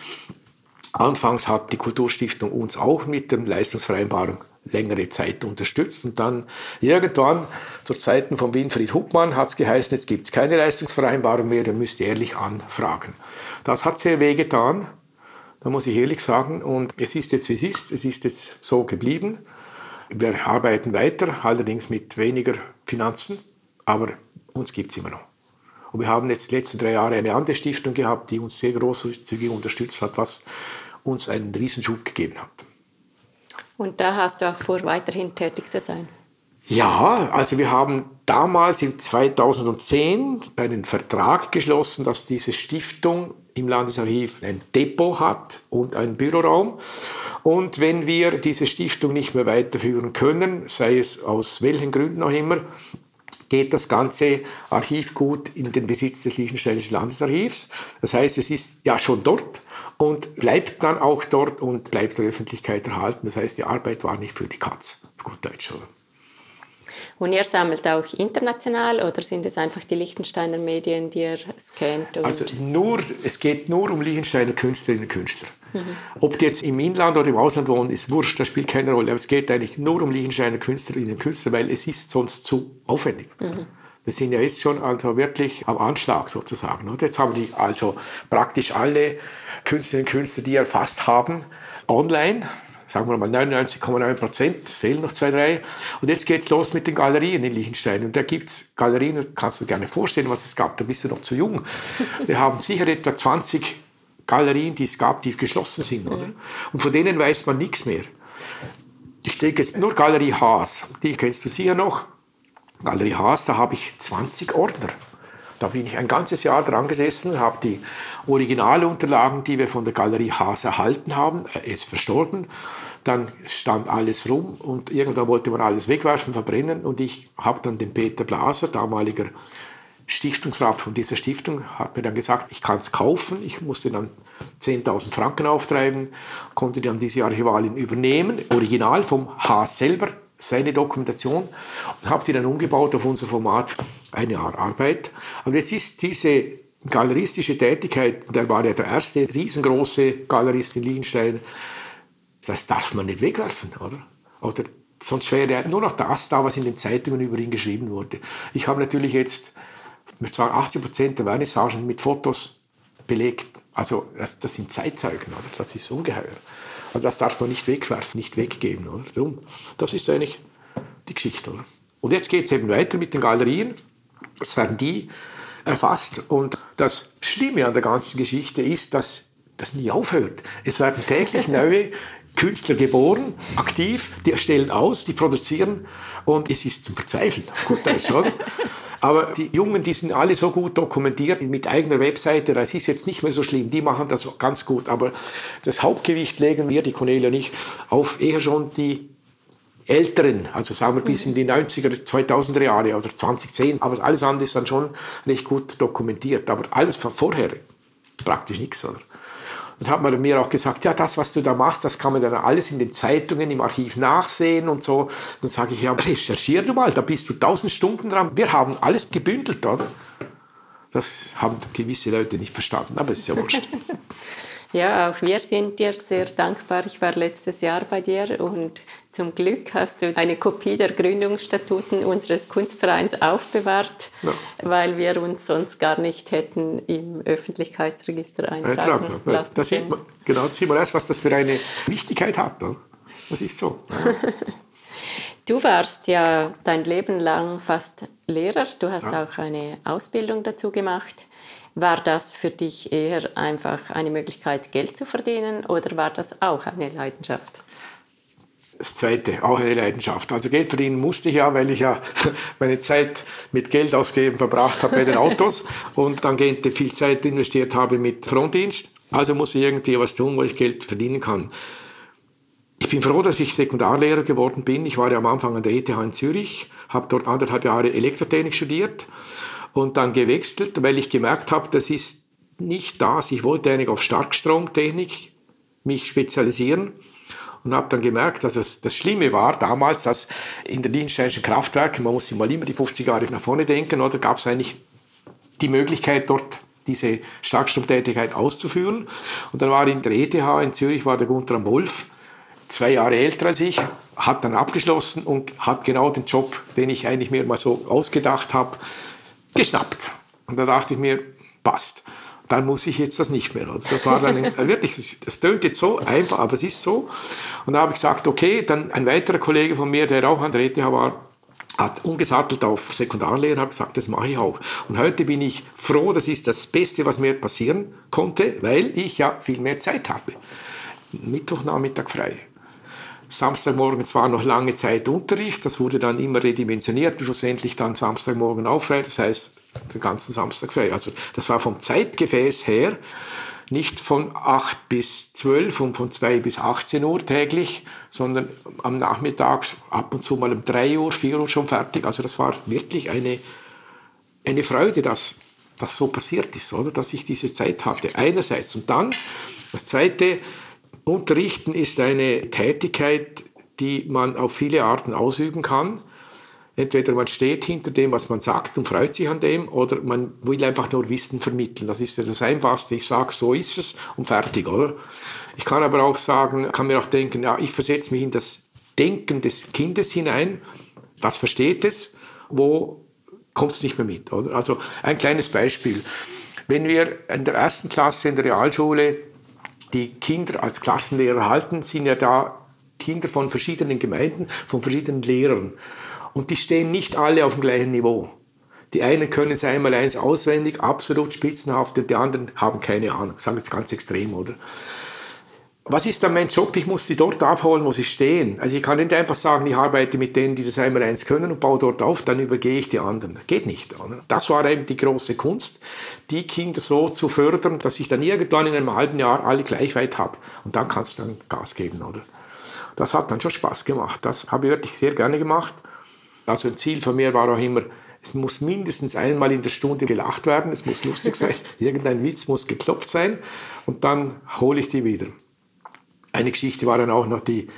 Anfangs hat die Kulturstiftung uns auch mit der Leistungsvereinbarung längere Zeit unterstützt und dann irgendwann zur Zeiten von Winfried Huppmann hat es geheißen, jetzt gibt es keine Leistungsvereinbarung mehr, ihr müsst ehrlich anfragen. Das hat sehr weh getan, da muss ich ehrlich sagen und es ist jetzt wie es ist, es ist jetzt so geblieben. Wir arbeiten weiter, allerdings mit weniger Finanzen, aber uns gibt es immer noch. Und wir haben jetzt die letzten drei Jahre eine andere Stiftung gehabt, die uns sehr großzügig unterstützt hat, was uns einen Riesenschub gegeben hat. Und da hast du auch vor, weiterhin tätig zu sein? Ja, also wir haben damals in 2010 einen Vertrag geschlossen, dass diese Stiftung im Landesarchiv ein Depot hat und einen Büroraum. Und wenn wir diese Stiftung nicht mehr weiterführen können, sei es aus welchen Gründen auch immer, geht das ganze Archivgut in den Besitz des Liechtensteinischen Landesarchivs. Das heißt, es ist ja schon dort und bleibt dann auch dort und bleibt der Öffentlichkeit erhalten. Das heißt, die Arbeit war nicht für die Katz, auf gut Deutsch. Oder? Und ihr sammelt auch international oder sind es einfach die Liechtensteiner Medien, die ihr scannt? also nur, es geht nur um Liechtensteiner Künstlerinnen und Künstler. Mhm. Ob die jetzt im Inland oder im Ausland wohnen, ist wurscht, das spielt keine Rolle. Aber es geht eigentlich nur um Liechtensteiner Künstlerinnen und Künstler, weil es ist sonst zu aufwendig. Mhm. Wir sind ja jetzt schon also wirklich am Anschlag sozusagen. Und jetzt haben die also praktisch alle Künstlerinnen und Künstler, die erfasst haben, online sagen wir mal 99,9 Prozent, es fehlen noch zwei, drei. Und jetzt geht es los mit den Galerien in Liechtenstein. Und da gibt es Galerien, das kannst du dir gerne vorstellen, was es gab, da bist du noch zu jung. [LAUGHS] Wir haben sicher etwa 20 Galerien, die es gab, die geschlossen sind. Oder? Und von denen weiß man nichts mehr. Ich denke jetzt nur Galerie Haas, die kennst du sicher noch. Galerie Haas, da habe ich 20 Ordner. Da bin ich ein ganzes Jahr dran gesessen, habe die Originalunterlagen, die wir von der Galerie Haas erhalten haben, er ist verstorben. Dann stand alles rum und irgendwann wollte man alles wegwerfen, verbrennen. Und ich habe dann den Peter Blaser, damaliger Stiftungsrat von dieser Stiftung, hat mir dann gesagt, ich kann es kaufen. Ich musste dann 10.000 Franken auftreiben, konnte dann diese Archivalien übernehmen, original vom Haas selber, seine Dokumentation und habe die dann umgebaut auf unser Format eine Arbeit. Aber jetzt ist diese galeristische Tätigkeit, der war ja der erste riesengroße Galerist in Liechtenstein, das darf man nicht wegwerfen, oder? Oder sonst wäre nur noch das da, was in den Zeitungen über ihn geschrieben wurde. Ich habe natürlich jetzt, sagen, 80 Prozent der Vernissagen mit Fotos belegt. Also das, das sind Zeitzeugen, oder? Das ist ungeheuer. Also das darf man nicht wegwerfen, nicht weggeben. Oder? Darum, das ist eigentlich die Geschichte. Oder? Und jetzt geht es eben weiter mit den Galerien. Es werden die erfasst. Und das Schlimme an der ganzen Geschichte ist, dass das nie aufhört. Es werden täglich neue Künstler geboren, aktiv, die erstellen aus, die produzieren und es ist zum Verzweifeln, gut Deutsch, oder? Aber die Jungen, die sind alle so gut dokumentiert mit eigener Webseite, das ist jetzt nicht mehr so schlimm, die machen das ganz gut, aber das Hauptgewicht legen wir, die Cornelia nicht, auf eher schon die älteren, also sagen wir bis in die 90er, 2000er Jahre oder 2010, aber alles andere ist dann schon recht gut dokumentiert, aber alles von vorher praktisch nichts, oder? Dann hat man mir auch gesagt, ja, das, was du da machst, das kann man dann alles in den Zeitungen, im Archiv nachsehen und so. Dann sage ich, ja, recherchier du mal, da bist du tausend Stunden dran. Wir haben alles gebündelt, oder? Das haben gewisse Leute nicht verstanden, aber es ist ja wurscht. [LAUGHS] Ja, auch wir sind dir sehr dankbar. Ich war letztes Jahr bei dir und zum Glück hast du eine Kopie der Gründungsstatuten unseres Kunstvereins aufbewahrt, ja. weil wir uns sonst gar nicht hätten im Öffentlichkeitsregister eintragen ja, lassen da sieht man, Genau, da sieht man erst, was das für eine Wichtigkeit hat. Das ist so. [LAUGHS] Du warst ja dein Leben lang fast Lehrer. Du hast ja. auch eine Ausbildung dazu gemacht. War das für dich eher einfach eine Möglichkeit, Geld zu verdienen oder war das auch eine Leidenschaft? Das zweite, auch eine Leidenschaft. Also Geld verdienen musste ich ja, weil ich ja [LAUGHS] meine Zeit mit Geld ausgeben verbracht habe bei den Autos [LAUGHS] und dann viel Zeit investiert habe mit Frontdienst. Also muss ich irgendwie was tun, wo ich Geld verdienen kann. Ich bin froh, dass ich Sekundarlehrer geworden bin. Ich war ja am Anfang an der ETH in Zürich, habe dort anderthalb Jahre Elektrotechnik studiert und dann gewechselt, weil ich gemerkt habe, das ist nicht das. Ich wollte eigentlich auf Starkstromtechnik mich spezialisieren und habe dann gemerkt, dass es das Schlimme war damals, dass in der Liechtensteinischen Kraftwerke, man muss sich mal immer die 50 Jahre nach vorne denken, oder gab es eigentlich die Möglichkeit dort diese Starkstromtätigkeit auszuführen. Und dann war in der ETH in Zürich war der Gunther Wolf, zwei Jahre älter als ich, hat dann abgeschlossen und hat genau den Job, den ich eigentlich mir mal so ausgedacht habe, geschnappt. Und da dachte ich mir, passt. Dann muss ich jetzt das nicht mehr. Oder? Das war dann wirklich, das tönt jetzt so einfach, aber es ist so. Und da habe ich gesagt, okay, dann ein weiterer Kollege von mir, der auch an der ETH war, hat umgesattelt auf Sekundarlehrer, hat gesagt, das mache ich auch. Und heute bin ich froh, das ist das Beste, was mir passieren konnte, weil ich ja viel mehr Zeit habe. Mittwochnachmittag frei. Samstagmorgen zwar noch lange Zeit Unterricht, das wurde dann immer redimensioniert, schlussendlich dann Samstagmorgen auch frei, das heißt den ganzen Samstag frei. Also das war vom Zeitgefäß her nicht von 8 bis 12 und von 2 bis 18 Uhr täglich, sondern am Nachmittag ab und zu mal um 3 Uhr, 4 Uhr schon fertig. Also das war wirklich eine, eine Freude, dass das so passiert ist, oder? Dass ich diese Zeit hatte. Einerseits. Und dann, das Zweite, Unterrichten ist eine Tätigkeit, die man auf viele Arten ausüben kann. Entweder man steht hinter dem, was man sagt und freut sich an dem, oder man will einfach nur Wissen vermitteln. Das ist ja das Einfachste. Ich sage, so ist es und fertig, oder? Ich kann aber auch sagen, kann mir auch denken, ja, ich versetze mich in das Denken des Kindes hinein. Was versteht es? Wo kommt es nicht mehr mit, oder? Also ein kleines Beispiel. Wenn wir in der ersten Klasse in der Realschule die Kinder als Klassenlehrer halten, sind ja da Kinder von verschiedenen Gemeinden, von verschiedenen Lehrern. Und die stehen nicht alle auf dem gleichen Niveau. Die einen können es einmal eins auswendig, absolut spitzenhaft, und die anderen haben keine Ahnung. Sagen jetzt ganz extrem, oder? Was ist dann mein Job? Ich muss die dort abholen, wo sie stehen. Also ich kann nicht einfach sagen, ich arbeite mit denen, die das einmal eins können und baue dort auf, dann übergehe ich die anderen. geht nicht. Oder? Das war eben die große Kunst, die Kinder so zu fördern, dass ich dann irgendwann in einem halben Jahr alle gleich weit habe. Und dann kannst du dann Gas geben, oder? Das hat dann schon Spaß gemacht. Das habe ich wirklich sehr gerne gemacht. Also ein Ziel von mir war auch immer, es muss mindestens einmal in der Stunde gelacht werden, es muss lustig sein, [LAUGHS] irgendein Witz muss geklopft sein und dann hole ich die wieder. Eine Geschichte war dann auch noch die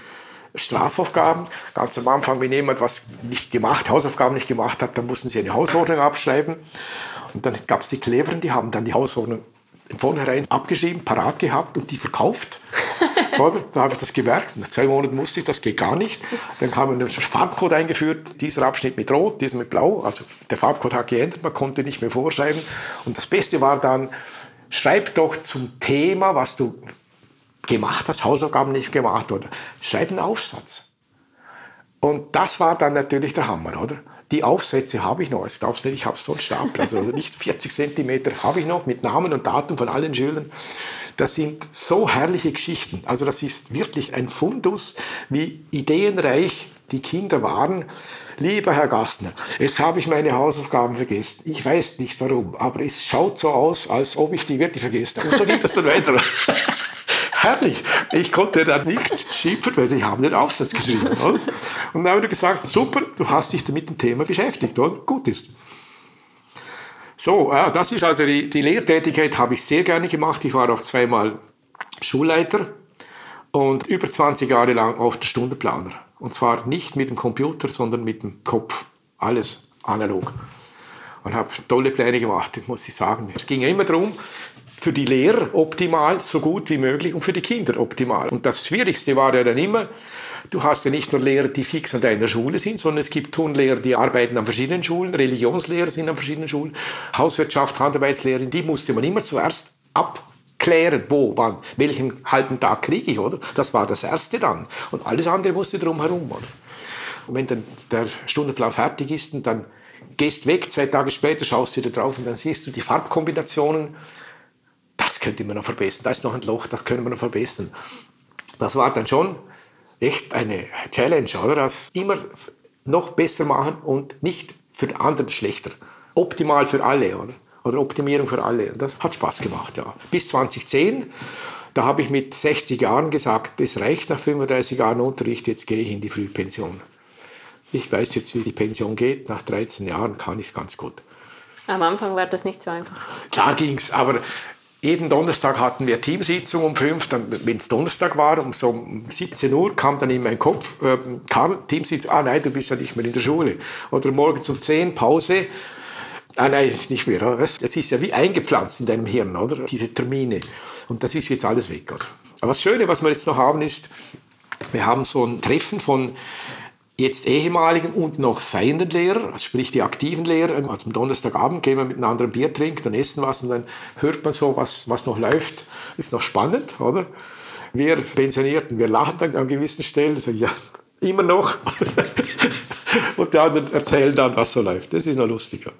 Strafaufgaben. Ganz am Anfang, wenn jemand was nicht gemacht, Hausaufgaben nicht gemacht hat, dann mussten sie eine Hausordnung abschreiben. Und dann gab es die Cleveren, die haben dann die Hausordnung von vornherein abgeschrieben, parat gehabt und die verkauft. [LAUGHS] Oder? Da habe ich das gemerkt. Nach zwei Monaten musste ich, das geht gar nicht. Dann haben wir einen Farbcode eingeführt, dieser Abschnitt mit Rot, dieser mit Blau. Also der Farbcode hat geändert, man konnte nicht mehr vorschreiben. Und das Beste war dann, schreib doch zum Thema, was du gemacht hast, Hausaufgaben nicht gemacht oder schreib einen Aufsatz. Und das war dann natürlich der Hammer, oder? Die Aufsätze habe ich noch. Also glaubst nicht, ich habe so einen Stapel, also [LAUGHS] nicht 40 Zentimeter habe ich noch mit Namen und Datum von allen Schülern. Das sind so herrliche Geschichten. Also das ist wirklich ein Fundus, wie ideenreich die Kinder waren. Lieber Herr Gastner, jetzt habe ich meine Hausaufgaben vergessen. Ich weiß nicht warum, aber es schaut so aus, als ob ich die wirklich vergessen habe. Und so geht das dann weiter. [LAUGHS] Herrlich. Ich konnte dann nicht schimpfen, weil sie haben den Aufsatz geschrieben. Oder? Und dann wurde gesagt, super, du hast dich mit dem Thema beschäftigt. Oder? Gut ist. So, ja, das ist also die, die Lehrtätigkeit habe ich sehr gerne gemacht. Ich war auch zweimal Schulleiter und über 20 Jahre lang der Stundenplaner. Und zwar nicht mit dem Computer, sondern mit dem Kopf. Alles analog. Und habe tolle Pläne gemacht, muss ich sagen. Es ging immer darum, für die Lehrer optimal, so gut wie möglich und für die Kinder optimal. Und das Schwierigste war ja dann immer, du hast ja nicht nur Lehrer, die fix an deiner Schule sind, sondern es gibt Turnlehrer, die arbeiten an verschiedenen Schulen, Religionslehrer sind an verschiedenen Schulen, Hauswirtschaft, Handarbeitslehrer, die musste man immer zuerst abklären, wo, wann, welchen halben Tag kriege ich, oder? Das war das Erste dann. Und alles andere musste drumherum, oder? Und wenn dann der Stundenplan fertig ist, und dann gehst weg, zwei Tage später schaust du wieder drauf und dann siehst du die Farbkombinationen, das könnte man noch verbessern, da ist noch ein Loch, das können wir noch verbessern. Das war dann schon echt eine Challenge, oder? Das immer noch besser machen und nicht für den anderen schlechter. Optimal für alle, oder? Oder Optimierung für alle. Und das hat Spaß gemacht, ja. Bis 2010, da habe ich mit 60 Jahren gesagt, es reicht nach 35 Jahren Unterricht, jetzt gehe ich in die Frühpension. Ich weiß jetzt, wie die Pension geht. Nach 13 Jahren kann ich es ganz gut. Am Anfang war das nicht so einfach. Klar ging es, aber jeden Donnerstag hatten wir Teamsitzung um fünf, wenn es Donnerstag war, um so um 17 Uhr kam dann in meinen Kopf, äh, Karl, Teamsitzung, ah nein, du bist ja nicht mehr in der Schule. Oder morgens um 10, Pause, ah nein, ist nicht mehr. Das ist ja wie eingepflanzt in deinem Hirn, oder? Diese Termine. Und das ist jetzt alles weg, oder? Aber das Schöne, was wir jetzt noch haben, ist, wir haben so ein Treffen von jetzt ehemaligen und noch seienden Lehrer, also sprich die aktiven Lehrer, also am Donnerstagabend gehen wir miteinander ein Bier trinken, dann essen was und dann hört man so, was, was noch läuft. Ist noch spannend, oder? Wir Pensionierten, wir lachen dann an gewissen Stellen, sagen, ja, immer noch. [LAUGHS] und die anderen erzählen dann, was so läuft. Das ist noch lustiger.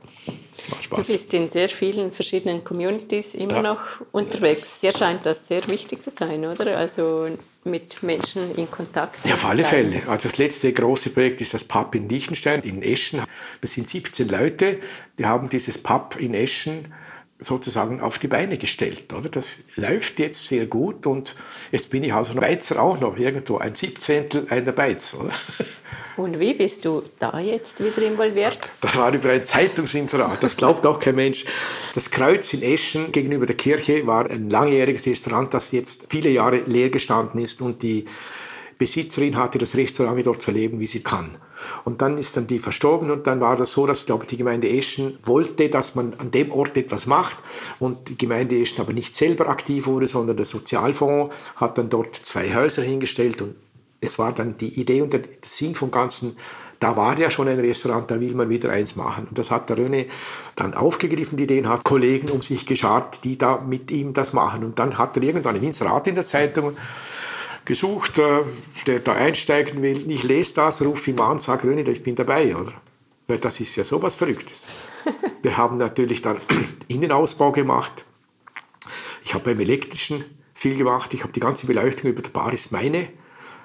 Du bist in sehr vielen verschiedenen Communities immer ja. noch unterwegs. Dir scheint das sehr wichtig zu sein, oder? Also mit Menschen in Kontakt. Ja, auf alle Fälle. Also das letzte große Projekt ist das Pub in Liechtenstein, in Eschen. Wir sind 17 Leute, die haben dieses Pub in Eschen sozusagen auf die Beine gestellt. Oder? Das läuft jetzt sehr gut und jetzt bin ich also ein Beizer auch noch irgendwo, ein Siebzehntel einer Beiz. Oder? [LAUGHS] Und wie bist du da jetzt wieder involviert? Das war über ein Zeitungsinserat. Das glaubt auch kein Mensch. Das Kreuz in Eschen gegenüber der Kirche war ein langjähriges Restaurant, das jetzt viele Jahre leer gestanden ist und die Besitzerin hatte das Recht, so lange dort zu leben, wie sie kann. Und dann ist dann die verstorben und dann war das so, dass, glaube ich, die Gemeinde Eschen wollte, dass man an dem Ort etwas macht und die Gemeinde Eschen aber nicht selber aktiv wurde, sondern der Sozialfonds hat dann dort zwei Häuser hingestellt und es war dann die Idee und der Sinn vom Ganzen, da war ja schon ein Restaurant, da will man wieder eins machen. Und das hat der René dann aufgegriffen, die Ideen, hat Kollegen um sich geschart, die da mit ihm das machen. Und dann hat er irgendwann ein Inserat in der Zeitung gesucht, äh, der da einsteigen will. Ich lese das, rufe ihm an, sage René, ich bin dabei, oder? Weil das ist ja sowas Verrücktes. [LAUGHS] Wir haben natürlich dann [CLEARS THROAT] Innenausbau gemacht. Ich habe beim Elektrischen viel gemacht. Ich habe die ganze Beleuchtung über der Bar ist meine.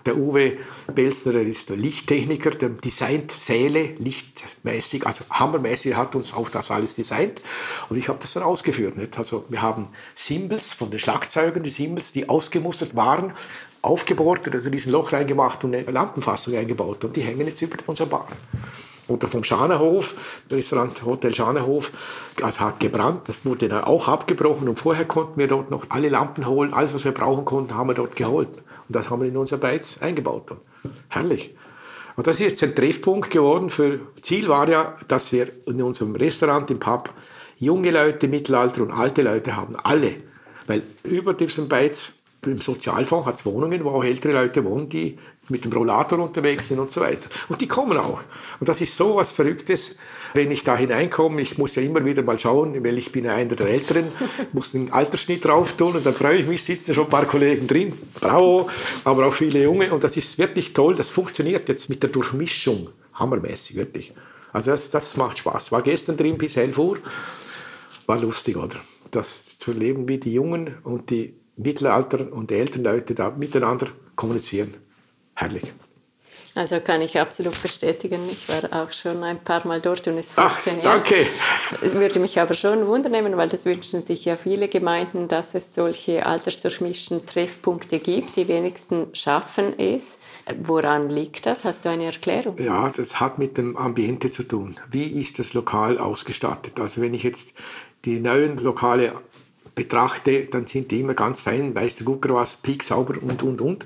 Der Uwe Belzner der ist der Lichttechniker, der designt Säle lichtmäßig, also hammermäßig, hat uns auch das alles designt und ich habe das dann ausgeführt. Nicht? Also wir haben Symbols von den Schlagzeugern, die Symbols, die ausgemustert waren, aufgebohrt, also diesen Loch reingemacht und eine Lampenfassung eingebaut und die hängen jetzt über unserer Bar oder vom Schanerhof, Restaurant Hotel Schanerhof, also hat gebrannt. Das wurde dann auch abgebrochen und vorher konnten wir dort noch alle Lampen holen, alles was wir brauchen konnten, haben wir dort geholt. Und das haben wir in unser Beiz eingebaut. Herrlich. Und das ist jetzt ein Treffpunkt geworden. Für Ziel war ja, dass wir in unserem Restaurant, im Pub, junge Leute, Mittelalter und alte Leute haben. Alle. Weil über diesem Beiz, im Sozialfonds hat es Wohnungen, wo auch ältere Leute wohnen, die mit dem Rollator unterwegs sind und so weiter. Und die kommen auch. Und das ist so was Verrücktes wenn ich da hineinkomme, ich muss ja immer wieder mal schauen, weil ich bin ja einer der Älteren, [LAUGHS] muss einen Altersschnitt drauf tun und dann freue ich mich, sitzen schon ein paar Kollegen drin, bravo, aber auch viele Junge und das ist wirklich toll, das funktioniert jetzt mit der Durchmischung, hammermäßig, wirklich. Also das, das macht Spaß. War gestern drin bis 11 Uhr, war lustig, oder? Das zu erleben, wie die Jungen und die Mittelalter und die älteren Leute da miteinander kommunizieren. Herrlich. Also kann ich absolut bestätigen. Ich war auch schon ein paar Mal dort und es funktioniert. Ach, danke. Es würde mich aber schon wundern, weil das wünschen sich ja viele Gemeinden, dass es solche altersdurchmischten Treffpunkte gibt. Die wenigsten schaffen es. Woran liegt das? Hast du eine Erklärung? Ja, das hat mit dem Ambiente zu tun. Wie ist das Lokal ausgestattet? Also wenn ich jetzt die neuen Lokale betrachte, dann sind die immer ganz fein, weiß der Gucker was, piek sauber und, und, und.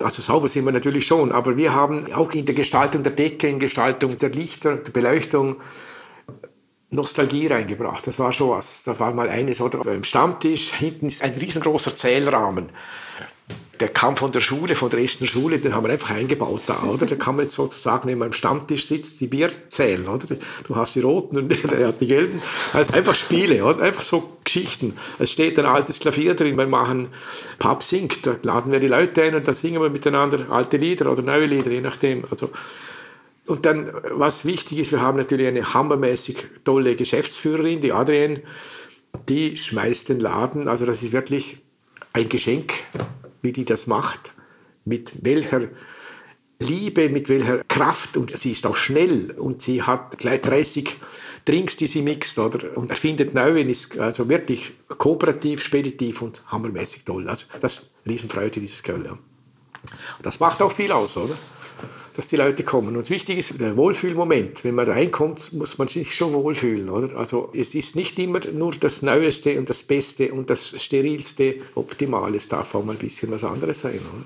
Also sauber sind wir natürlich schon, aber wir haben auch in der Gestaltung der Decke, in Gestaltung der Lichter, der Beleuchtung Nostalgie reingebracht. Das war schon was. Da war mal eines, oder beim Stammtisch, hinten ist ein riesengroßer Zählrahmen der kam von der Schule, von der ersten Schule, den haben wir einfach eingebaut da, oder? Da kann man jetzt sozusagen, man am Stammtisch sitzt, die Bier zählen, oder? Du hast die roten und [LAUGHS] der hat die gelben. Also einfach Spiele, oder? Einfach so Geschichten. Es steht ein altes Klavier drin, wir machen Pub singt, da laden wir die Leute ein und dann singen wir miteinander alte Lieder oder neue Lieder, je nachdem. Also, und dann, was wichtig ist, wir haben natürlich eine hammermäßig tolle Geschäftsführerin, die Adrienne, die schmeißt den Laden, also das ist wirklich ein Geschenk wie die das macht, mit welcher Liebe, mit welcher Kraft und sie ist auch schnell und sie hat gleich 30 Drinks, die sie mixt oder, und erfindet neue, ist also wirklich kooperativ, speditiv und hammermäßig toll. Also das ist Riesenfreude, dieses Girl. Ja. Das macht auch viel aus, oder? Dass die Leute kommen. Und wichtig ist der Wohlfühlmoment. Wenn man reinkommt, muss man sich schon wohlfühlen, oder? Also es ist nicht immer nur das Neueste und das Beste und das Sterilste, Optimale. Es darf auch mal ein bisschen was anderes sein, oder?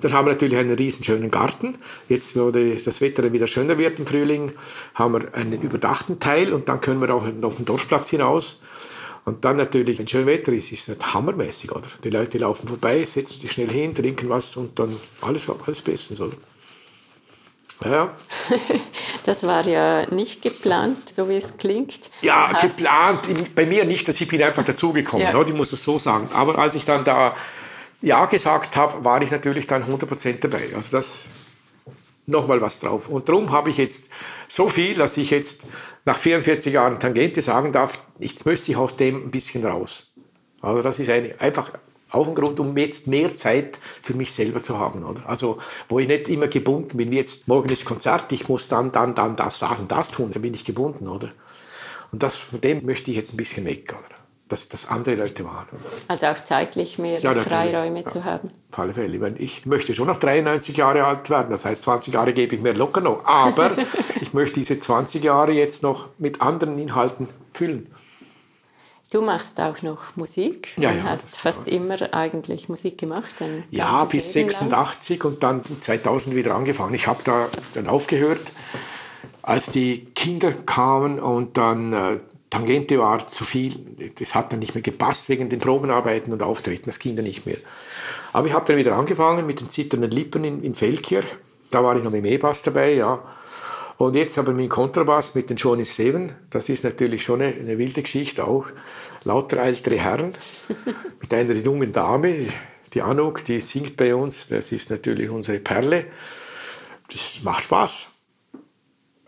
Dann haben wir natürlich einen riesen schönen Garten. Jetzt, wo das Wetter wieder schöner wird im Frühling, haben wir einen überdachten Teil und dann können wir auch auf den Dorfplatz hinaus. Und dann natürlich, wenn schön Wetter ist, ist es hammermäßig, oder? Die Leute laufen vorbei, setzen sich schnell hin, trinken was und dann alles, alles bestens, oder? Ja. [LAUGHS] Das war ja nicht geplant, so wie es klingt. Ja, Hast geplant, bei mir nicht, dass ich bin einfach dazugekommen, ja. ich muss es so sagen. Aber als ich dann da Ja gesagt habe, war ich natürlich dann 100% dabei. Also das, nochmal was drauf. Und darum habe ich jetzt so viel, dass ich jetzt nach 44 Jahren Tangente sagen darf, jetzt möchte ich aus dem ein bisschen raus. Also das ist eine, einfach auch ein Grund, um jetzt mehr Zeit für mich selber zu haben. Oder? Also, wo ich nicht immer gebunden bin, wie jetzt morgen ist Konzert, ich muss dann, dann, dann das, das und das tun, dann bin ich gebunden, oder? Und das, von dem möchte ich jetzt ein bisschen weg, oder? Dass das andere Leute waren. Also auch zeitlich mehr ja, Freiräume ja, zu haben. Auf alle Fälle. Ich, meine, ich möchte schon noch 93 Jahre alt werden, das heißt 20 Jahre gebe ich mir locker noch. Aber [LAUGHS] ich möchte diese 20 Jahre jetzt noch mit anderen Inhalten füllen. Du machst auch noch Musik. Ja, ja, hast fast immer eigentlich Musik gemacht. Ja, bis 86 und dann 2000 wieder angefangen. Ich habe da dann aufgehört, als die Kinder kamen und dann äh, Tangente war zu viel. Das hat dann nicht mehr gepasst wegen den Probenarbeiten und Auftreten. Das ging dann nicht mehr. Aber ich habe dann wieder angefangen mit den zitternden Lippen in, in Feldkirch. Da war ich noch mit dem E-Bass dabei, ja. Und jetzt aber mit dem Kontrabass, mit den Johnny Seven, das ist natürlich schon eine, eine wilde Geschichte auch. Lauter ältere Herren [LAUGHS] mit einer jungen Dame, die Anuk, die singt bei uns, das ist natürlich unsere Perle. Das macht Spaß.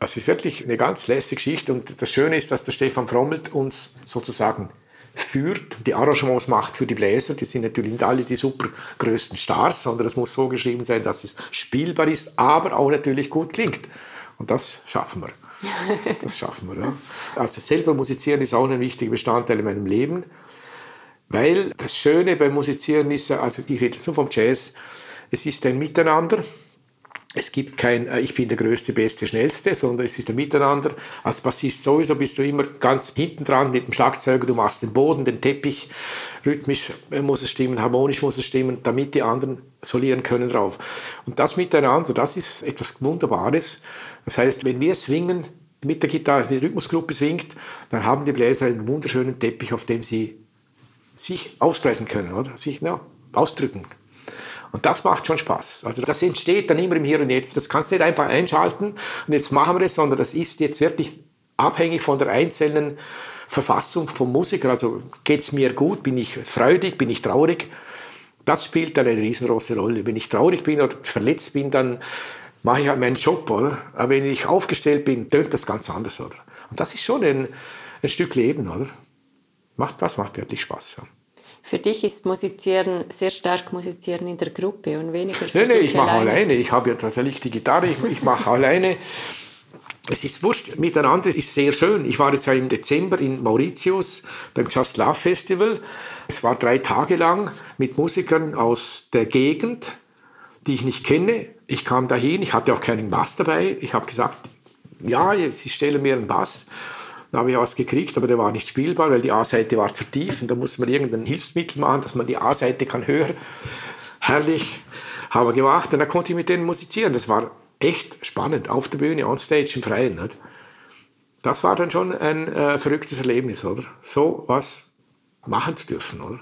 Das ist wirklich eine ganz lässige Geschichte und das Schöne ist, dass der Stefan Frommelt uns sozusagen führt, die Arrangements macht für die Bläser. Die sind natürlich nicht alle die super größten Stars, sondern es muss so geschrieben sein, dass es spielbar ist, aber auch natürlich gut klingt. Und das schaffen wir. Das schaffen wir. Ja. Also selber musizieren ist auch ein wichtiger Bestandteil in meinem Leben, weil das Schöne beim Musizieren ist, also ich rede nur vom Jazz, es ist ein Miteinander. Es gibt kein, äh, ich bin der Größte, Beste, Schnellste, sondern es ist ein Miteinander. Als Bassist sowieso bist du immer ganz hinten dran mit dem Schlagzeuger. Du machst den Boden, den Teppich. Rhythmisch muss es stimmen, harmonisch muss es stimmen, damit die anderen solieren können drauf. Und das Miteinander, das ist etwas Wunderbares. Das heißt, wenn wir swingen mit der Gitarre, wenn die Rhythmusgruppe swingt, dann haben die Bläser einen wunderschönen Teppich, auf dem sie sich ausbreiten können, oder? Sich ja, ausdrücken. Und das macht schon Spaß. Also das entsteht dann immer im Hier und Jetzt. Das kannst du nicht einfach einschalten und jetzt machen wir es, sondern das ist jetzt wirklich abhängig von der einzelnen Verfassung vom Musiker. Also geht es mir gut, bin ich freudig, bin ich traurig. Das spielt dann eine riesengroße Rolle. Wenn ich traurig bin oder verletzt bin, dann mache ich halt meinen Job, oder? Aber wenn ich aufgestellt bin, tönt das ganz anders, oder? Und das ist schon ein, ein Stück Leben, oder? Macht, das macht wirklich Spaß. Ja. Für dich ist Musizieren sehr stark Musizieren in der Gruppe und weniger für Nein, nein, ich mache alleine. alleine. Ich habe ja tatsächlich die Gitarre, ich, ich mache alleine. Es ist wurscht, miteinander ist sehr schön. Ich war jetzt ja im Dezember in Mauritius beim Just Love Festival. Es war drei Tage lang mit Musikern aus der Gegend, die ich nicht kenne. Ich kam dahin, ich hatte auch keinen Bass dabei. Ich habe gesagt, ja, sie stellen mir einen Bass. Da habe ich was gekriegt, aber der war nicht spielbar, weil die A-Seite war zu tief und da muss man irgendein Hilfsmittel machen, dass man die A-Seite kann hören. Herrlich, haben wir gemacht und dann konnte ich mit denen musizieren. Das war echt spannend, auf der Bühne, on stage, im Freien. Nicht? Das war dann schon ein äh, verrücktes Erlebnis, oder? So was machen zu dürfen, oder?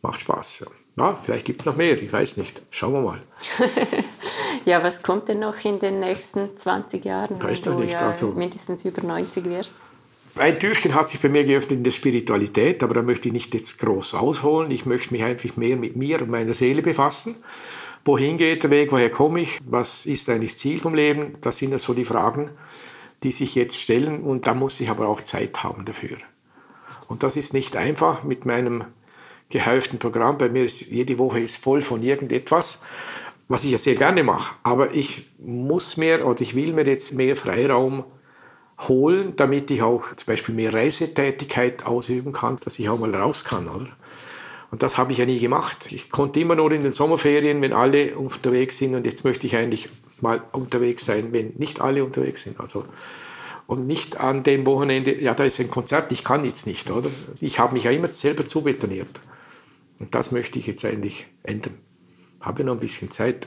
Macht Spaß, ja. Ja, vielleicht gibt es noch mehr, ich weiß nicht. Schauen wir mal. [LAUGHS] Ja, was kommt denn noch in den nächsten 20 Jahren, Weiß wenn du nicht, ja also- mindestens über 90 wirst? Ein Türchen hat sich bei mir geöffnet in der Spiritualität, aber da möchte ich nicht jetzt groß ausholen. Ich möchte mich einfach mehr mit mir und meiner Seele befassen. Wohin geht der Weg? Woher komme ich? Was ist eigentlich das Ziel vom Leben? Das sind ja so die Fragen, die sich jetzt stellen und da muss ich aber auch Zeit haben dafür. Und das ist nicht einfach mit meinem gehäuften Programm. Bei mir ist jede Woche ist voll von irgendetwas, was ich ja sehr gerne mache. Aber ich muss mir oder ich will mir jetzt mehr Freiraum holen, damit ich auch zum Beispiel mehr Reisetätigkeit ausüben kann, dass ich auch mal raus kann, oder? Und das habe ich ja nie gemacht. Ich konnte immer nur in den Sommerferien, wenn alle unterwegs sind. Und jetzt möchte ich eigentlich mal unterwegs sein, wenn nicht alle unterwegs sind. Also, und nicht an dem Wochenende, ja, da ist ein Konzert, ich kann jetzt nicht, oder? Ich habe mich ja immer selber zubetoniert. Und das möchte ich jetzt eigentlich ändern. Habe noch ein bisschen Zeit.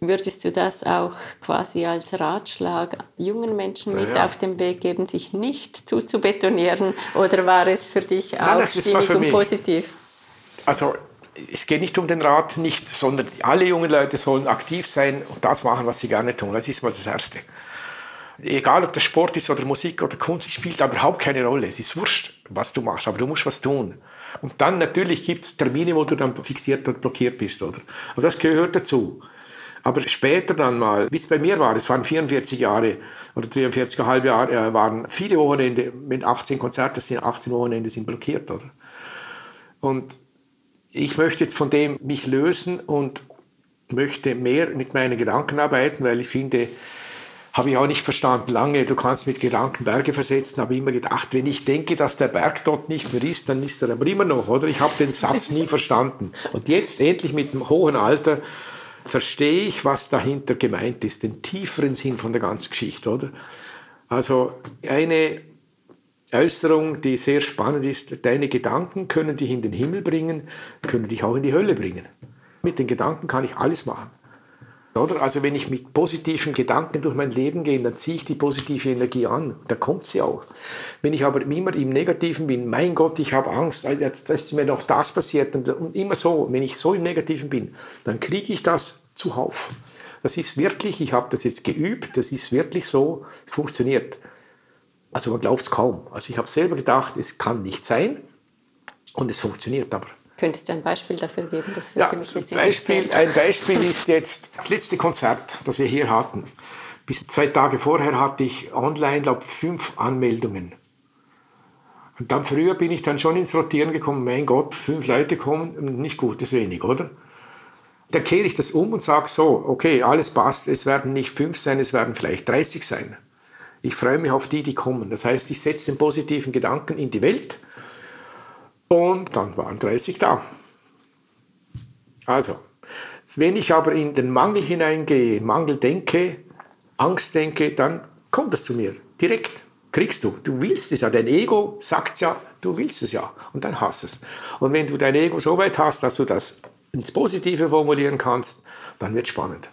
Würdest du das auch quasi als Ratschlag jungen Menschen mit Ja, auf den Weg geben, sich nicht zuzubetonieren? Oder war es für dich auch Nein, stimmig und positiv? Also es geht nicht um den Rat, nicht, sondern alle jungen Leute sollen aktiv sein und das machen, was sie gerne tun. Das ist mal das Erste. Egal, ob das Sport ist oder Musik oder Kunst, spielt aber überhaupt keine Rolle. Es ist wurscht, was du machst, aber du musst was tun. Und dann natürlich gibt es Termine, wo du dann fixiert und blockiert bist, oder? Aber das gehört dazu. Aber später dann mal, wie es bei mir war, es waren 44 Jahre oder 43,5 Jahre, äh, waren viele Wochenende, mit 18 Konzerten sind 18 Wochenende sind blockiert, oder? Und ich möchte jetzt von dem mich lösen und möchte mehr mit meinen Gedanken arbeiten, weil ich finde, habe ich auch nicht verstanden lange, du kannst mit Gedanken Berge versetzen, habe immer gedacht, wenn ich denke, dass der Berg dort nicht mehr ist, dann ist er aber immer noch, oder? Ich habe den Satz nie verstanden. Und jetzt endlich mit dem hohen Alter verstehe ich, was dahinter gemeint ist, den tieferen Sinn von der ganzen Geschichte, oder? Also eine Äußerung, die sehr spannend ist, deine Gedanken können dich in den Himmel bringen, können dich auch in die Hölle bringen. Mit den Gedanken kann ich alles machen. Oder? Also wenn ich mit positiven Gedanken durch mein Leben gehe, dann ziehe ich die positive Energie an. Da kommt sie auch. Wenn ich aber immer im Negativen bin, mein Gott, ich habe Angst, jetzt ist mir noch das passiert und, und immer so, wenn ich so im Negativen bin, dann kriege ich das zuhauf. Das ist wirklich, ich habe das jetzt geübt, das ist wirklich so, es funktioniert. Also man glaubt es kaum. Also ich habe selber gedacht, es kann nicht sein und es funktioniert aber. Könntest du ein Beispiel dafür geben? Das würde Ja, mich jetzt Beispiel, ein Beispiel ist jetzt das letzte Konzert, das wir hier hatten. Bis zwei Tage vorher hatte ich online, glaube fünf Anmeldungen. Und dann früher bin ich dann schon ins Rotieren gekommen, mein Gott, fünf Leute kommen, nicht gut, ist wenig, oder? Dann kehre ich das um und sage so, okay, alles passt, es werden nicht fünf sein, es werden vielleicht 30 sein. Ich freue mich auf die, die kommen. Das heißt, ich setze den positiven Gedanken in die Welt und dann waren 30 da. Also, wenn ich aber in den Mangel hineingehe, Mangel denke, Angst denke, dann kommt das zu mir direkt. Kriegst du. Du willst es ja. Dein Ego sagt ja, du willst es ja. Und dann hast es. Und wenn du dein Ego so weit hast, dass du das ins Positive formulieren kannst, dann wird es spannend.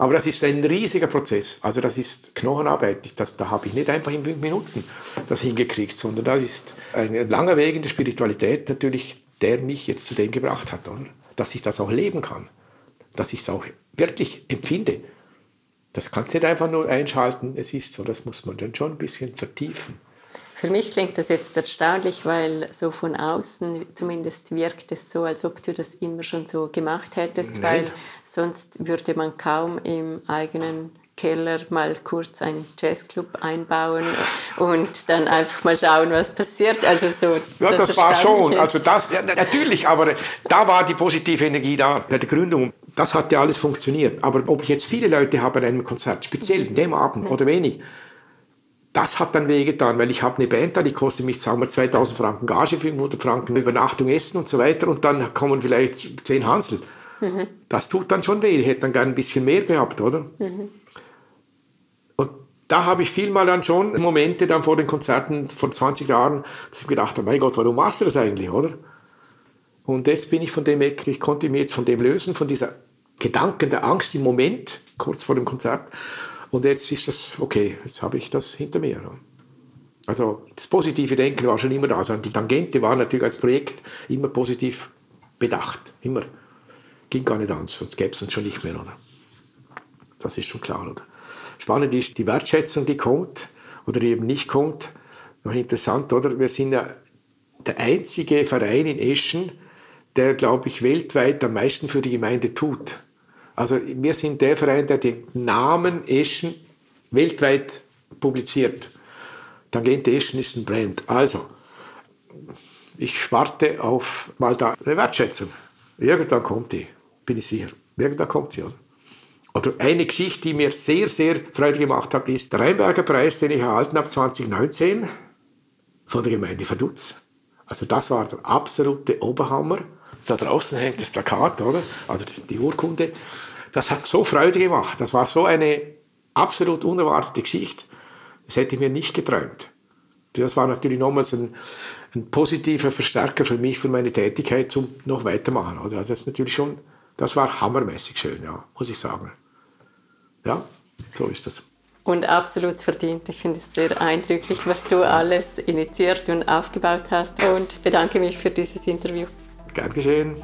Aber das ist ein riesiger Prozess. Also das ist Knochenarbeit. Das, da habe ich nicht einfach in fünf Minuten das hingekriegt, sondern das ist ein langer Weg in der Spiritualität natürlich, der mich jetzt zu dem gebracht hat, oder? dass ich das auch leben kann, dass ich es auch wirklich empfinde. Das kannst du nicht einfach nur einschalten, es ist so, das muss man dann schon ein bisschen vertiefen. Für mich klingt das jetzt erstaunlich, weil so von außen zumindest wirkt es so, als ob du das immer schon so gemacht hättest, Nein. weil sonst würde man kaum im eigenen Keller mal kurz einen Jazzclub einbauen und dann einfach mal schauen, was passiert. Also so, ja, das, das war schon. Also das, ja, natürlich, aber da war die positive Energie da bei der Gründung. Das hat ja alles funktioniert. Aber ob ich jetzt viele Leute habe an einem Konzert, speziell in dem Abend mhm. oder wenig, das hat dann wehgetan, weil ich habe eine Band da, die kostet mich, sagen wir, 2000 Franken Gage, 500 Franken Übernachtung, Essen und so weiter und dann kommen vielleicht 10 Hansel. Mhm. Das tut dann schon weh. Ich hätte dann gerne ein bisschen mehr gehabt, oder? Mhm. Und da habe ich vielmal dann schon Momente dann vor den Konzerten vor 20 Jahren, dass ich gedacht habe, mein Gott, warum machst du das eigentlich, oder? Und jetzt bin ich von dem weg, ich konnte mich jetzt von dem lösen, von dieser Gedanken der Angst im Moment, kurz vor dem Konzert. Und jetzt ist das, okay, jetzt habe ich das hinter mir. Also das positive Denken war schon immer da. Also die Tangente war natürlich als Projekt immer positiv bedacht. Immer. Ging gar nicht anders, sonst gäbe es uns schon nicht mehr, oder? Das ist schon klar, oder? Spannend ist die Wertschätzung, die kommt oder eben nicht kommt. Noch interessant, oder? Wir sind ja der einzige Verein in Eschen, der, glaube ich, weltweit am meisten für die Gemeinde tut. Also wir sind der Verein, der den Namen Eschen weltweit publiziert. Tangente Eschen ist ein Brand. Also, ich warte auf mal da eine Wertschätzung. Irgendwann kommt die, bin ich sicher. Irgendwann kommt sie. Oder? oder eine Geschichte, die mir sehr, sehr Freude gemacht hat, ist der Rheinberger Preis, den ich erhalten habe 2019 von der Gemeinde Vaduz. Also das war der absolute Oberhammer. Da draußen hängt das Plakat, oder? Also die Urkunde das hat so Freude gemacht. Das war so eine absolut unerwartete Geschichte. Das hätte ich mir nicht geträumt. Das war natürlich nochmals ein, ein positiver Verstärker für mich, für meine Tätigkeit zum noch weitermachen. Also das ist natürlich schon, das war hammermäßig schön, ja, muss ich sagen. Ja, so ist das. Und absolut verdient. Ich finde es sehr eindrücklich, was du alles initiiert und aufgebaut hast und bedanke mich für dieses Interview. Gern geschehen.